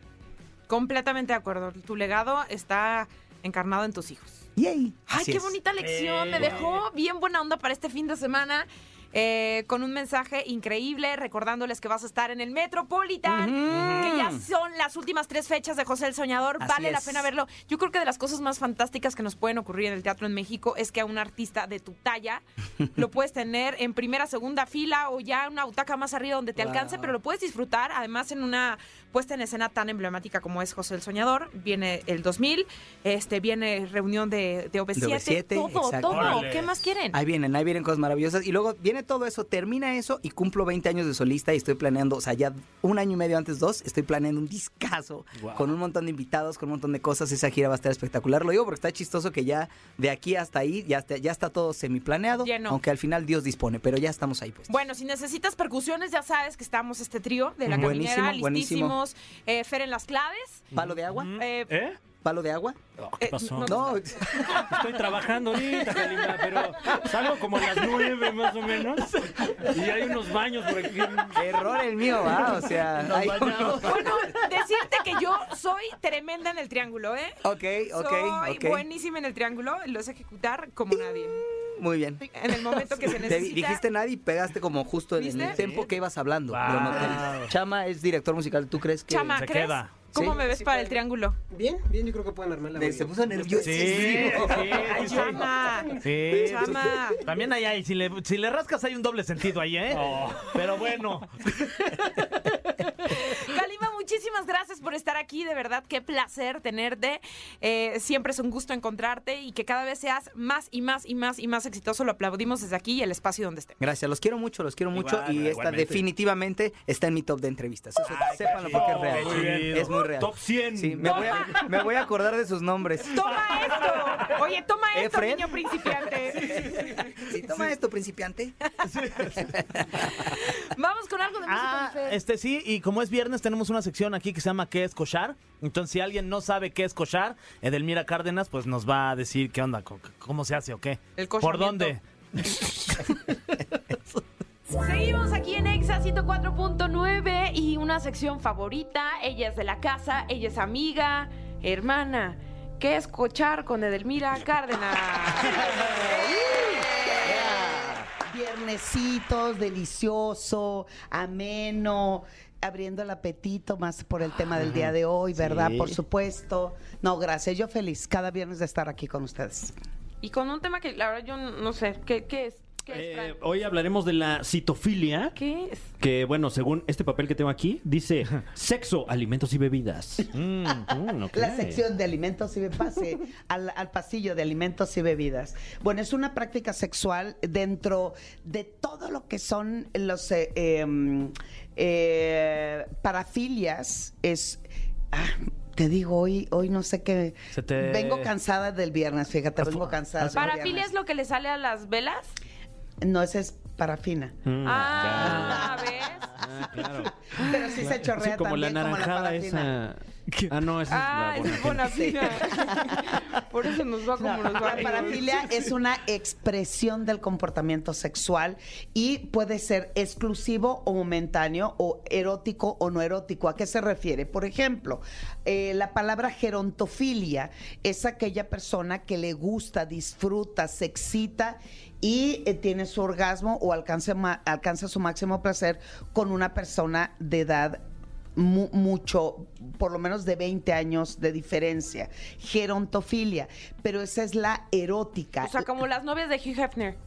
Completamente de acuerdo. Tu legado está encarnado en tus hijos. ¡Yay! Ay, Así qué es. bonita lección. Me dejó bien buena onda para este fin de semana. Eh, con un mensaje increíble, recordándoles que vas a estar en el Metropolitan, que ya son las últimas tres fechas de José el Soñador. Así vale la pena verlo. Yo creo que de las cosas más fantásticas que nos pueden ocurrir en el teatro en México es que a un artista de tu talla lo puedes tener en primera, segunda fila o ya una butaca más arriba donde te alcance, pero lo puedes disfrutar además en una puesta en escena tan emblemática como es José el Soñador. Viene el 2000, este viene reunión de, de OV7, De OV7, todo, exacto. todo. Órale. ¿Qué más quieren? Ahí vienen, ahí vienen cosas maravillosas. Y luego todo eso, termina eso y cumplo 20 años de solista y estoy planeando, o sea, ya un año y medio antes, dos, estoy planeando un discazo Wow. con un montón de invitados, con un montón de cosas. Esa gira va a estar espectacular. Lo digo porque está chistoso que ya de aquí hasta ahí ya está, ya está todo semiplaneado. Lleno. Aunque al final Dios dispone, pero ya estamos ahí pues. Bueno, si necesitas percusiones, ya sabes que estamos este trío de la Buenísimo, caminera, buenísimo. listísimos. Eh, Fer en las claves. ¿Palo de agua? Eh, ¿Eh? ¿Palo de agua? Oh, ¿Qué Eh, pasó? no, No, Estoy trabajando ahorita, Kalimba, pero salgo como a las nueve más o menos. Y hay unos baños por aquí. error el mío, ¿va? O sea, hay unos- Bueno, decirte que yo soy tremenda en el triángulo, ¿eh? Ok, ok, soy ok. buenísima en el triángulo, lo sé ejecutar como nadie. Muy bien. En el momento que se Te necesita. dijiste nadie y pegaste como justo en, en el ¿Viste? tempo que ibas hablando. Wow. Chama es director musical. ¿Tú crees que...? Chama, se ¿crees? queda. ¿Cómo Sí. me ves Sí, para el triángulo? Bien, bien, yo creo que pueden armar la Se puso nervioso. Sí, sí, Ay. Chama. Sí. Chama. También ahí hay, si le, si le rascas hay un doble sentido ahí, ¿eh? Pero bueno. Muchísimas gracias por estar aquí. De verdad, qué placer tenerte. Eh, siempre es un gusto encontrarte y que cada vez seas más y más y más y más exitoso. Lo aplaudimos desde aquí y el espacio donde esté. Gracias, los quiero mucho, los quiero mucho Igual, y esta igualmente. definitivamente está en mi top de entrevistas. Eso, sépanlo porque es real. Muy. Es muy real. Top 100. Sí, me voy, a, me voy a acordar de sus nombres. ¡Toma esto! Oye, toma ¿Eh, esto, Fred? niño principiante. Sí, toma esto, principiante. Vamos con algo de música, Ah, este sí, y como es viernes, tenemos una sección aquí que se llama ¿Qué es cochar? Entonces, si alguien no sabe qué es cochar, Edelmira Cárdenas, pues nos va a decir qué onda, cómo se hace o qué. El ¿Por dónde? Seguimos aquí en Exa 104.9 y una sección favorita. Ella es de la casa, ella es amiga, hermana. ¿Qué es cochar con Edelmira Cárdenas? Viernesitos, delicioso, ameno, abriendo el apetito más por el tema del día de hoy, ¿verdad? Sí. Por supuesto. No, gracias. Yo feliz cada viernes de estar aquí con ustedes. Y con un tema que la verdad yo no sé, ¿qué, qué es? ¿Qué es, Eh, hoy hablaremos de la citofilia. ¿Qué es? Que bueno, según este papel que tengo aquí, dice sexo, alimentos y bebidas. Mm, mm. La sección de alimentos y pase al, al pasillo de alimentos y bebidas. Bueno, es una práctica sexual dentro de todo lo que son los eh, em, eh, parafilias. Es. ah, te digo, hoy, hoy no sé qué. Se te- Vengo cansada del viernes, fíjate, vengo cansada. del ¿Parafilia viernes. es lo que le sale a las velas? No, esa es parafina. Mm, Ah, ¿ves? ya. Ah, claro. Pero sí se chorrea Sí, como la también, como la naranjada parafina. esa. Ah, no, esa Ah, es esa la es buena. buena fina. Por eso nos va como nos va. La parafilia es una expresión del comportamiento sexual y puede ser exclusivo o momentáneo o erótico o no erótico. ¿A qué se refiere? Por ejemplo, eh, la palabra gerontofilia es aquella persona que le gusta, disfruta, se excita y eh, tiene su orgasmo o alcanza, ma- alcanza su máximo placer con una persona de edad mu- mucho, por lo menos de 20 años de diferencia. Gerontofilia, pero esa es la erótica. O sea, como las novias de Hugh Hefner.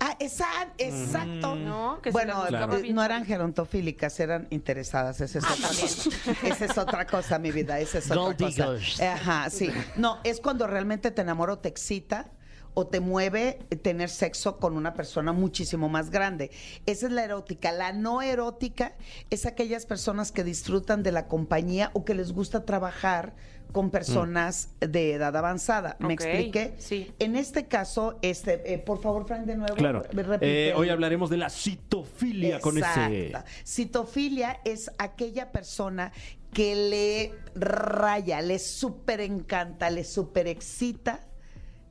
Ah, esa- exacto. No, que bueno, eh, no eran gerontofílicas, eran interesadas. Esa es, Ah, otra cosa. Esa es otra cosa, mi vida. Esa es otra Gold cosa. Ajá, sí. No, es cuando realmente te enamora o te excita o te mueve tener sexo con una persona muchísimo más grande. Esa es la erótica. La no erótica es aquellas personas que disfrutan de la compañía o que les gusta trabajar con personas de edad avanzada. ¿Me expliqué? sí. En este caso, este, eh, por favor, Fran, de nuevo. Claro. Eh, hoy hablaremos de la citofilia con ese. Exacto. Citofilia es aquella persona que le raya, le súper encanta, le súper excita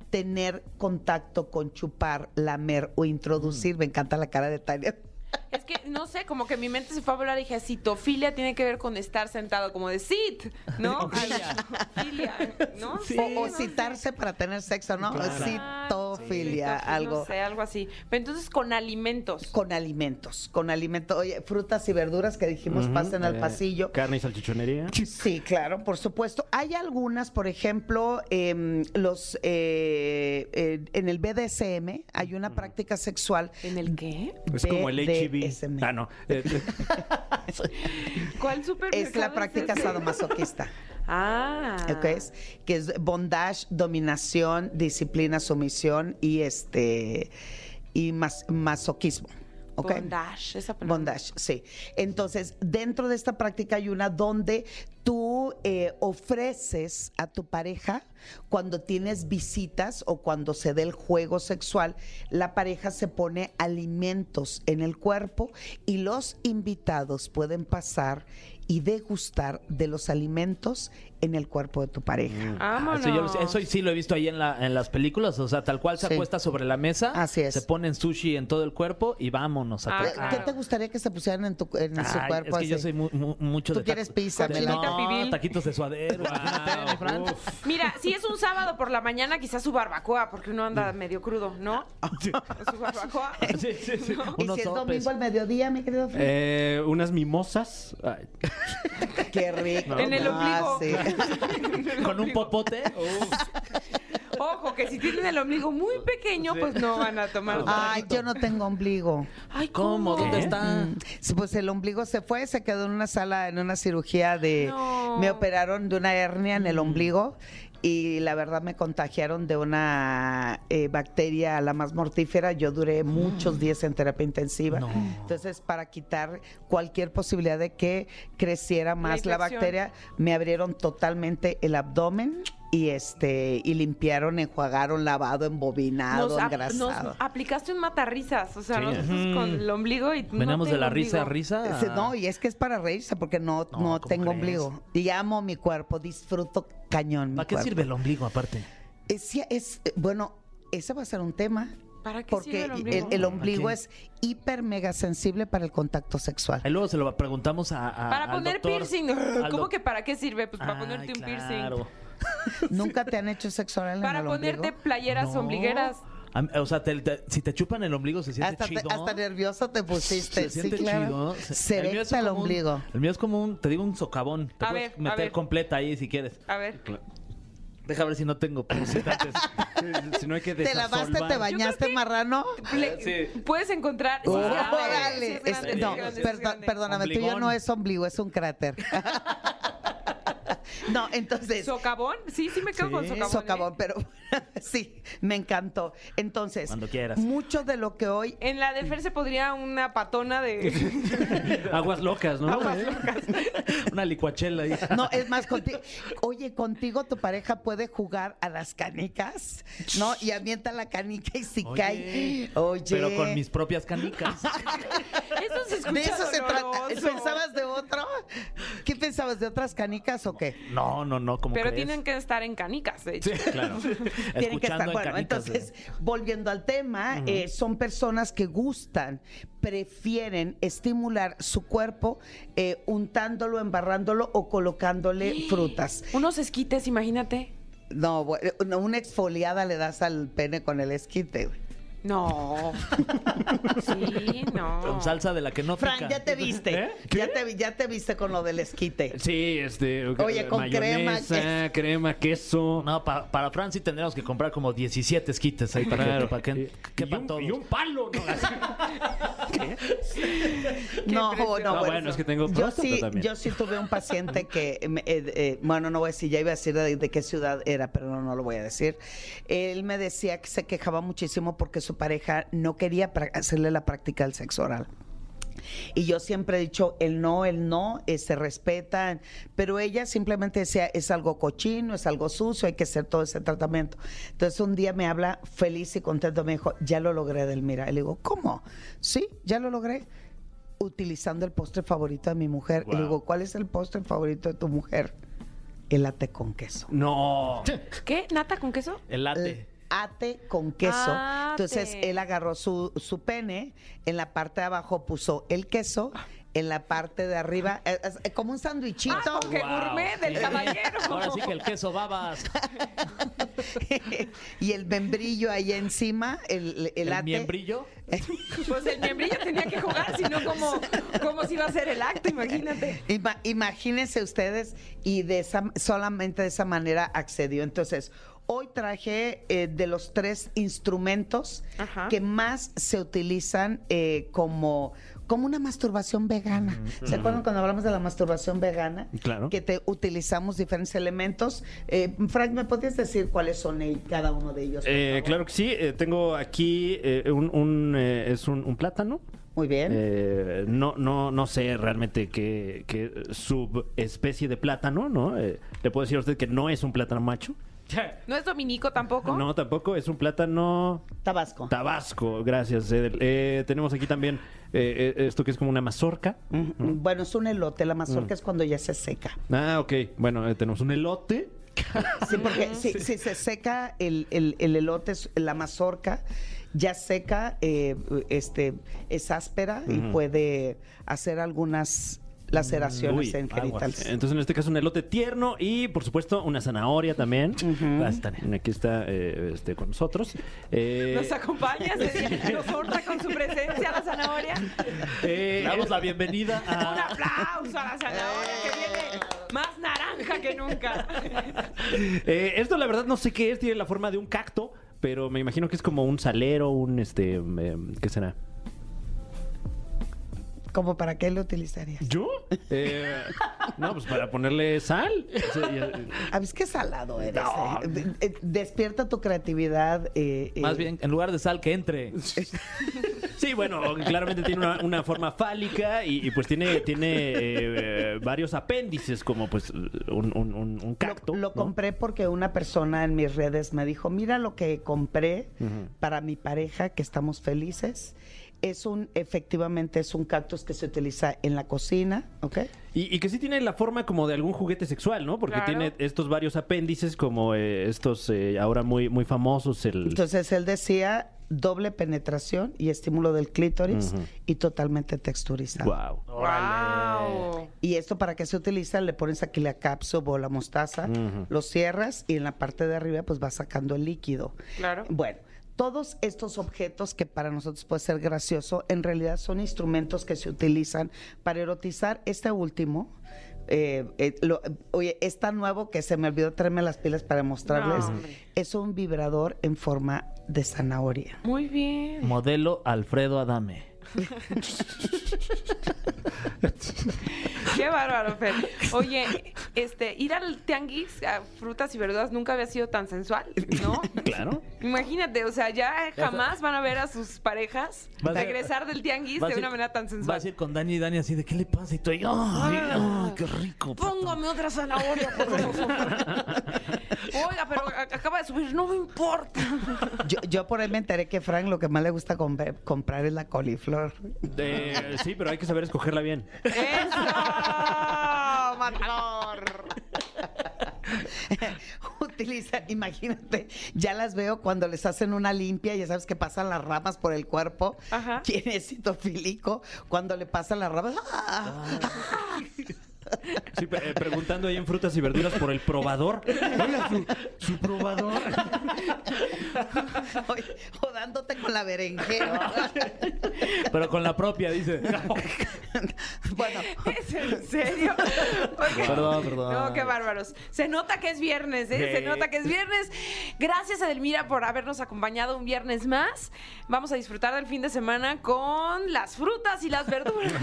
tener contacto con chupar, lamer o introducir. Me encanta la cara de Tania. Es que, no sé, como que mi mente se fue a volar y dije, citofilia tiene que ver con estar sentado, como de sit, ¿no? Filia, ¿no? O, o citarse para tener sexo, ¿no? Citofilia, Citofilia, algo. No sé, algo así. Pero entonces con alimentos. Con alimentos, con alimentos, oye, frutas y verduras que dijimos pasen al Eh, pasillo. Carne y salchichonería. Sí, claro, por supuesto. Hay algunas, por ejemplo, em, los eh, eh, en el BDSM hay una práctica sexual. ¿En el qué? Es como el HIV. BDSM. Ah, no. Eh, eh, ¿Cuál supermercado Es la práctica sadomasoquista. Ah. ¿ok? Es- que es bondage, dominación, disciplina, sumisión y este y mas- masoquismo. Bondage, esa palabra. Bondage, sí. Entonces, dentro de esta práctica hay una donde tú eh, ofreces a tu pareja cuando tienes visitas o cuando se dé el juego sexual, la pareja se pone alimentos en el cuerpo y los invitados pueden pasar y degustar de los alimentos en el cuerpo de tu pareja. Vámonos. Eso, yo- eso sí lo he visto ahí en, la, en las películas, o sea, tal cual se Sí. acuesta sobre la mesa, Así es. se ponen sushi en todo el cuerpo y vámonos a Ah, ¿Qué- tocar. ¿Qué te gustaría que se pusieran en, tu, en su cuerpo? Es que yo soy mu- mu- mucho Tú de quieres pizza, de- no, taquitos de suadero. Fran. Mira, si es un sábado por la mañana, quizás su barbacoa, porque uno anda medio crudo, ¿no? Su barbacoa. Sí, sí, sí. ¿Y si es sopes. domingo al mediodía, mi querido Fred? eh, unas mimosas. Ay, Qué rico. En el Ah, ombligo. sí. Con un popote. Ojo, que si tienen el ombligo muy pequeño, pues no van a tomar. Ay, yo no tengo ombligo. Ay, ¿Cómo? ¿Dónde está? Mm, sí, Pues el ombligo se fue, se quedó en una sala, en una cirugía de... No. Me operaron de una hernia en el ombligo y la verdad me contagiaron de una eh, bacteria, la más mortífera. Yo duré muchos días en terapia intensiva. No. Entonces, para quitar cualquier posibilidad de que creciera más la, bacteria, me abrieron totalmente el abdomen. Y este, y limpiaron, enjuagaron, lavado, embobinado, Nos, engrasado. nos aplicaste un matarrisas, o sea, Sí. nosotros con el ombligo y no de la risa a ombligo. risa. No, y es que es para reírse porque no, No, no, ¿cómo tengo crees? ombligo. Y amo mi cuerpo, disfruto cañón mi ¿Para qué cuerpo. sirve el ombligo aparte? Es, bueno, ese va a ser un tema. ¿Para qué Porque sirve el el, ombligo? el ombligo ¿A qué? es hiper mega sensible para el contacto sexual. Ahí luego se lo preguntamos a, a- Para al poner doctor. piercing. ¿Cómo que para qué sirve? Pues para Ay, ponerte un piercing. ¿Nunca te han hecho sexo oral en Para el ponerte ombligo? playeras No. ombligueras. O sea, te- te- si te chupan el ombligo se siente Hasta, te- chido. hasta nervioso te pusiste. Se sí, siente claro. chido. Se El mío es el como un- ombligo. el mío es como un, te digo, un socavón. Te A puedes ver, a meter ver. completa ahí si quieres. A ver. Deja ver si no tengo publicidad antes. si no hay que ¿Te lavaste, te bañaste, marrano? Le- Sí. Puedes encontrar. sí, Oh, es grande, sí órale. es grande, Es- sí es no, grande, sí es perdón- grande. perdóname, tuyo Ombligón. no es ombligo, es un cráter. no, entonces... ¿Socavón? Sí, sí me quedo con socavón. ¿eh? Socavón, pero sí, me encantó. Entonces, Cuando quieras. mucho de lo que hoy En la de Fer se podría una patona de. Aguas locas, ¿no? Una licuachela ahí. no, es más contigo. Oye, contigo tu pareja puede jugar a las canicas, ¿no? Y avienta la canica y si Oye, cae. Oye. Pero con mis propias canicas. Eso se escucha ¿De eso se trata? ¿Pensabas de otro? ¿Qué pensabas? ¿De otras canicas o qué? No, no, no, como Pero crees? tienen que estar en canicas, de hecho. Claro. Tienen que estar. en Bueno, canicas. entonces, volviendo al tema, eh, son personas que gustan, prefieren estimular su cuerpo eh, untándolo, embarrándolo o colocándole frutas. Unos esquites, imagínate. No, bueno, una- una exfoliada le das al pene con el esquite. güey. No. Sí, no. Con salsa de la que no pica. Fran, ya te viste. ¿Eh? Ya, te, ya te viste con lo del esquite. Sí, este. Oye, con crema, mayonesa, crema, queso. No, pa- para Fran sí tendríamos que comprar como 17 esquites ahí para que, para que Y- quepan y, un, todos. y un palo, ¿no? Así. No, precioso. no, No, bueno, bueno, es que tengo yo sí, también. yo sí tuve un paciente que, me- eh, eh, bueno, no voy a decir, ya iba a decir de, de qué ciudad era, pero no, no lo voy a decir. Él me decía que se quejaba muchísimo porque su pareja no quería hacerle la práctica del sexo oral. Y yo siempre he dicho, el no, el no, eh, se respetan, pero ella simplemente decía, es algo cochino, es algo sucio, hay que hacer todo ese tratamiento. Entonces un día me habla feliz y contento, me dijo, ya lo logré, Delmira. Y le digo, ¿cómo? Sí, ya lo logré. Utilizando el postre favorito de mi mujer. Y le digo, ¿cuál es el postre favorito de tu mujer? El latte con queso. No. ¿Qué? ¿Nata con queso? El latte. Ate con queso. Ate. Entonces él agarró su, su pene, en la parte de abajo puso el queso, en la parte de arriba, eh, eh, como un sándwichito. Ah, como que Wow. gourmet del caballero. Ahora sí que el queso babas. y el membrillo ahí encima, el, el, ¿El ate. miembrillo? Pues el miembrillo tenía que jugar, si no, ¿cómo, ¿cómo se iba a hacer el acto? Imagínate. Ima- imagínense ustedes y de esa solamente de esa manera accedió. Entonces, hoy traje eh, de los tres instrumentos Ajá. que más se utilizan eh, como como una masturbación vegana. ¿Se acuerdan cuando hablamos de la masturbación vegana? Claro. Que te utilizamos diferentes elementos. Eh, Frank, ¿me podrías decir cuáles son el- cada uno de ellos? Eh, claro que sí, eh, tengo aquí eh, un, un, eh, es un, un plátano. Muy bien. Eh, no, no, no sé realmente qué, qué subespecie de plátano, ¿no? Le puedo decir a usted que no es un plátano macho. ¿No es dominico tampoco? No, tampoco, es un plátano Tabasco. tabasco, gracias. Edel. Eh, tenemos aquí también eh, eh, esto que es como una mazorca. Ujú. Bueno, es un elote. La mazorca Mm. es cuando ya se seca. Ah, ok. Bueno, eh, tenemos un elote. Sí, porque si, si se seca el, el- el elote, es- la mazorca, ya seca, eh, este, es áspera y puede hacer algunas laceraciones Uy, en genitales. Entonces, en este caso, un elote tierno y, por supuesto, una zanahoria también. Bastante. Aquí está eh, este, con nosotros. Eh, ¿Nos acompaña? Se- ¿Nos honra con su presencia la zanahoria? eh, Le damos la bienvenida Un aplauso a la zanahoria que viene más naranja que nunca. eh, esto, la verdad, no sé qué es. Tiene la forma de un cacto, pero me imagino que es como un salero, un, este, eh, ¿qué será? ¿Cómo para qué lo utilizarías? ¿Yo? Eh, no, pues para ponerle sal. Sea, ya- Ah, es que salado eres. No. eh. De- eh, Despierta tu creatividad. eh, eh, Más bien, en lugar de sal, que entre. Sí, bueno, claramente tiene una, una forma fálica y, y, pues tiene, tiene eh, varios apéndices como pues un, un- un- un Lo, cacto. lo ¿no? compré porque una persona en mis redes me dijo, mira lo que compré para mi pareja, que estamos felices. Es un, efectivamente, es un cactus que se utiliza en la cocina, ¿ok? Y, y que sí tiene la forma como de algún juguete sexual, ¿no? Porque Claro. tiene estos varios apéndices como eh, estos eh, ahora muy, muy famosos. El... Entonces él decía doble penetración y estímulo del clítoris Ujú. y totalmente texturizado. Wow. ¡Wow! Y esto para qué se utiliza, le pones aquí la cápsula o la mostaza, Ujú. lo cierras y en la parte de arriba pues va sacando el líquido. Claro. Bueno, todos estos objetos que para nosotros puede ser gracioso, en realidad son instrumentos que se utilizan para erotizar. Este último, eh, eh, lo- oye, es tan nuevo que se me olvidó traerme las pilas para mostrarles. No, es un vibrador en forma de zanahoria. Muy bien. Modelo Alfredo Adame. Qué bárbaro, Fer. Oye, este, ir al tianguis a frutas y verduras nunca había sido tan sensual, ¿no? Claro. Imagínate, o sea, ya jamás van a ver a sus parejas Vas a- regresar del tianguis Vas de una manera tan Vas sensual. a ir con Dani y Dani así de ¿qué le pasa? Y tú ahí, ¡ay, ay, qué rico! pato". Póngame otra zanahoria, por favor. Oiga, pero acaba de subir, no me importa. Yo, yo por ahí me enteré que Frank lo que más le gusta compre- comprar es la coliflor. Eh, sí, pero hay que saber escogerla bien. ¡Eso! ¡Matador! Utiliza, imagínate, ya las veo cuando les hacen una limpia, ya sabes que pasan las ramas por el cuerpo. Ajá. Tiene citofílico, cuando le pasan las ramas. ¡ah! Sí, eh, preguntando ahí en frutas y verduras por el probador. Oiga, su, su probador. O, o dándote con la berenjena. Pero con la propia, dice. bueno, ¿Es en serio? Perdón, perdón. No, qué bárbaros. Se nota que es viernes, ¿eh? Se nota que es viernes. Gracias, Edelmira, por habernos acompañado un viernes más. Vamos a disfrutar del fin de semana con las frutas y las verduras.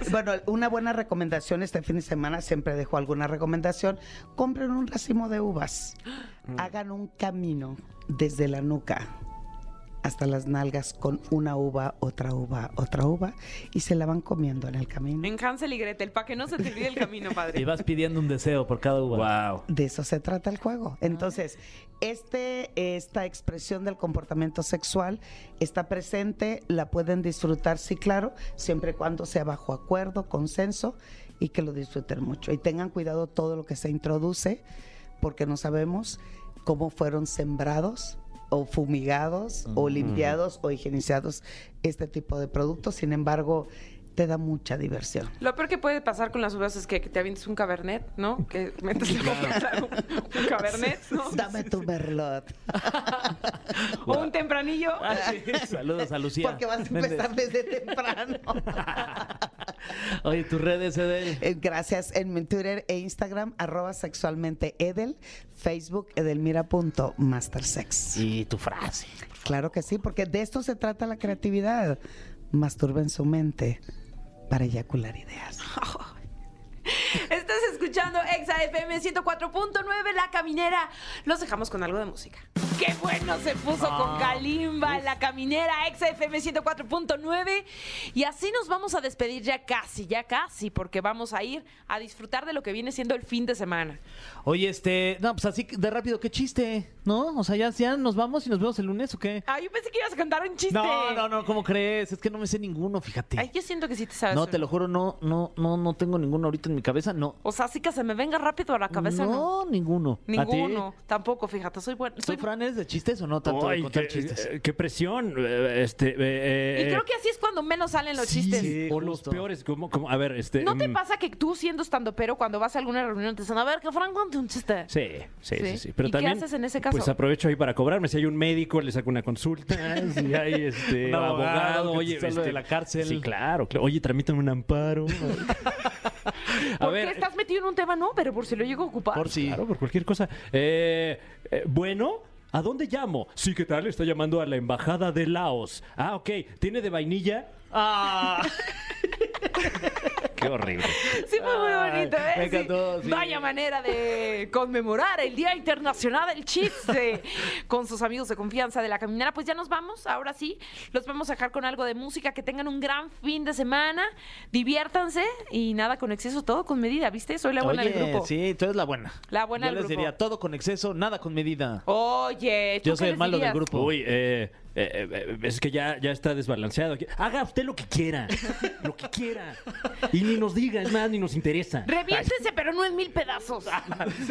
bueno, una buena recomendación este fin de semana, siempre dejo alguna recomendación. Compren un racimo de uvas. Hagan un camino desde la nuca hasta las nalgas con una uva, otra uva, otra uva y se la van comiendo en el camino. En Hansel y Gretel, para que no se te olvide el camino, Y padre. vas pidiendo un deseo por cada uva. Wow. De eso se trata el juego. Entonces, este, esta expresión del comportamiento sexual está presente, la pueden disfrutar, sí, claro, siempre y cuando sea bajo acuerdo, consenso y que lo disfruten mucho. Y tengan cuidado todo lo que se introduce, porque no sabemos cómo fueron sembrados o fumigados o limpiados o higienizados este tipo de productos. Sin embargo, te da mucha diversión. Lo peor que puede pasar con las uvas es que, que te avientes un cabernet, ¿no? Que metes la boca un, un cabernet, ¿no? Dame tu merlot. O un tempranillo. Ah, sí. Saludos a Lucía. Porque vas a empezar desde temprano. Oye, tus redes, Edel. Eh, Gracias en mi Twitter e Instagram, arroba sexualmente Edel, Facebook edelmira.mastersex. Y tu frase. Claro que sí, porque de esto se trata la creatividad. Masturben su mente para eyacular ideas. Estás escuchando Exa FM 104.9 La Caminera. Los dejamos con algo de música. ¡Qué bueno se puso Ah, con Kalimba La Caminera! Exa FM 104.9. Y así nos vamos a despedir ya casi, ya casi, porque vamos a ir a disfrutar de lo que viene siendo el fin de semana. Oye, este. No, pues así de rápido, qué chiste, ¿no? O sea, ya, ya nos vamos y nos vemos el lunes o qué. Ah, yo pensé que ibas a cantar un chiste. No, no, no, ¿cómo crees? Es que no me sé ninguno, fíjate. Ay, yo siento que sí te sabes. no, uno. te lo juro, no, no, no, no tengo ninguno ahorita en mi cabeza, no. O sea, sí que se me venga rápido a la cabeza, ¿no? No, ninguno. ¿A ti? Ninguno. Tampoco, fíjate. Soy bueno. ¿Tú, Soy... Fran, eres de chistes o no tanto de Ay, contar qué, chistes? eh, qué presión. eh, Este, eh, eh, Y creo que así es cuando menos salen los Sí, chistes. sí. o los justo. peores, como, como, a ver, este. ¿No te mm, pasa que tú siendo estando pero cuando vas a alguna reunión te dicen, a ver, que Fran cuente un chiste? Sí, sí, sí, Sí. sí. Pero ¿Y qué también, haces en ese caso? Pues aprovecho ahí para cobrarme. Si hay un médico, le saco una consulta. Si hay este Un abogado abogado, que te oye, salve este, de la cárcel. Sí, claro, claro. Oye, tramítame un amparo. a ¿Por ver, qué estás metido en un tema? No, pero por si lo llego a ocupar. Por si. Claro, por cualquier cosa. Eh, eh, bueno, ¿a dónde llamo? Sí, ¿qué tal? Está llamando a la embajada de Laos. Ah, ok. ¿Tiene de vainilla? Ah, Qué horrible. Sí, fue muy bonito, ¿eh? me encantó, sí. Vaya manera de conmemorar el Día Internacional del Chiste con sus amigos de confianza de la caminera. Pues ya nos vamos, ahora sí. Los vamos a dejar con algo de música. Que tengan un gran fin de semana. Diviértanse y nada con exceso, todo con medida, ¿viste? Soy la buena Oye, del grupo. sí, tú eres la buena. La buena Yo del les grupo. diría todo con exceso, nada con medida. Oye, ¿tú Yo qué soy el les malo del grupo. Uy, eh, eh, eh, es que ya, ya está desbalanceado. Haga usted lo que quiera. lo que quiera. Y ni nos diga, es más, ni nos interesa. Reviéntese, pero no en mil pedazos.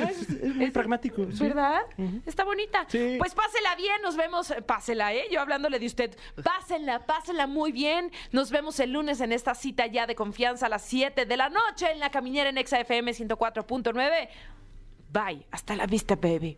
Es, es muy pragmático. sí. ¿Verdad? Está bonita. Sí. Pues pásela bien, nos vemos. eh, Pásela, ¿eh? Yo hablándole de usted. Pásenla, pásenla muy bien. Nos vemos el lunes en esta cita ya de confianza a las 7 de la noche en la caminera en Exa FM 104.9. Bye. Hasta la vista, baby.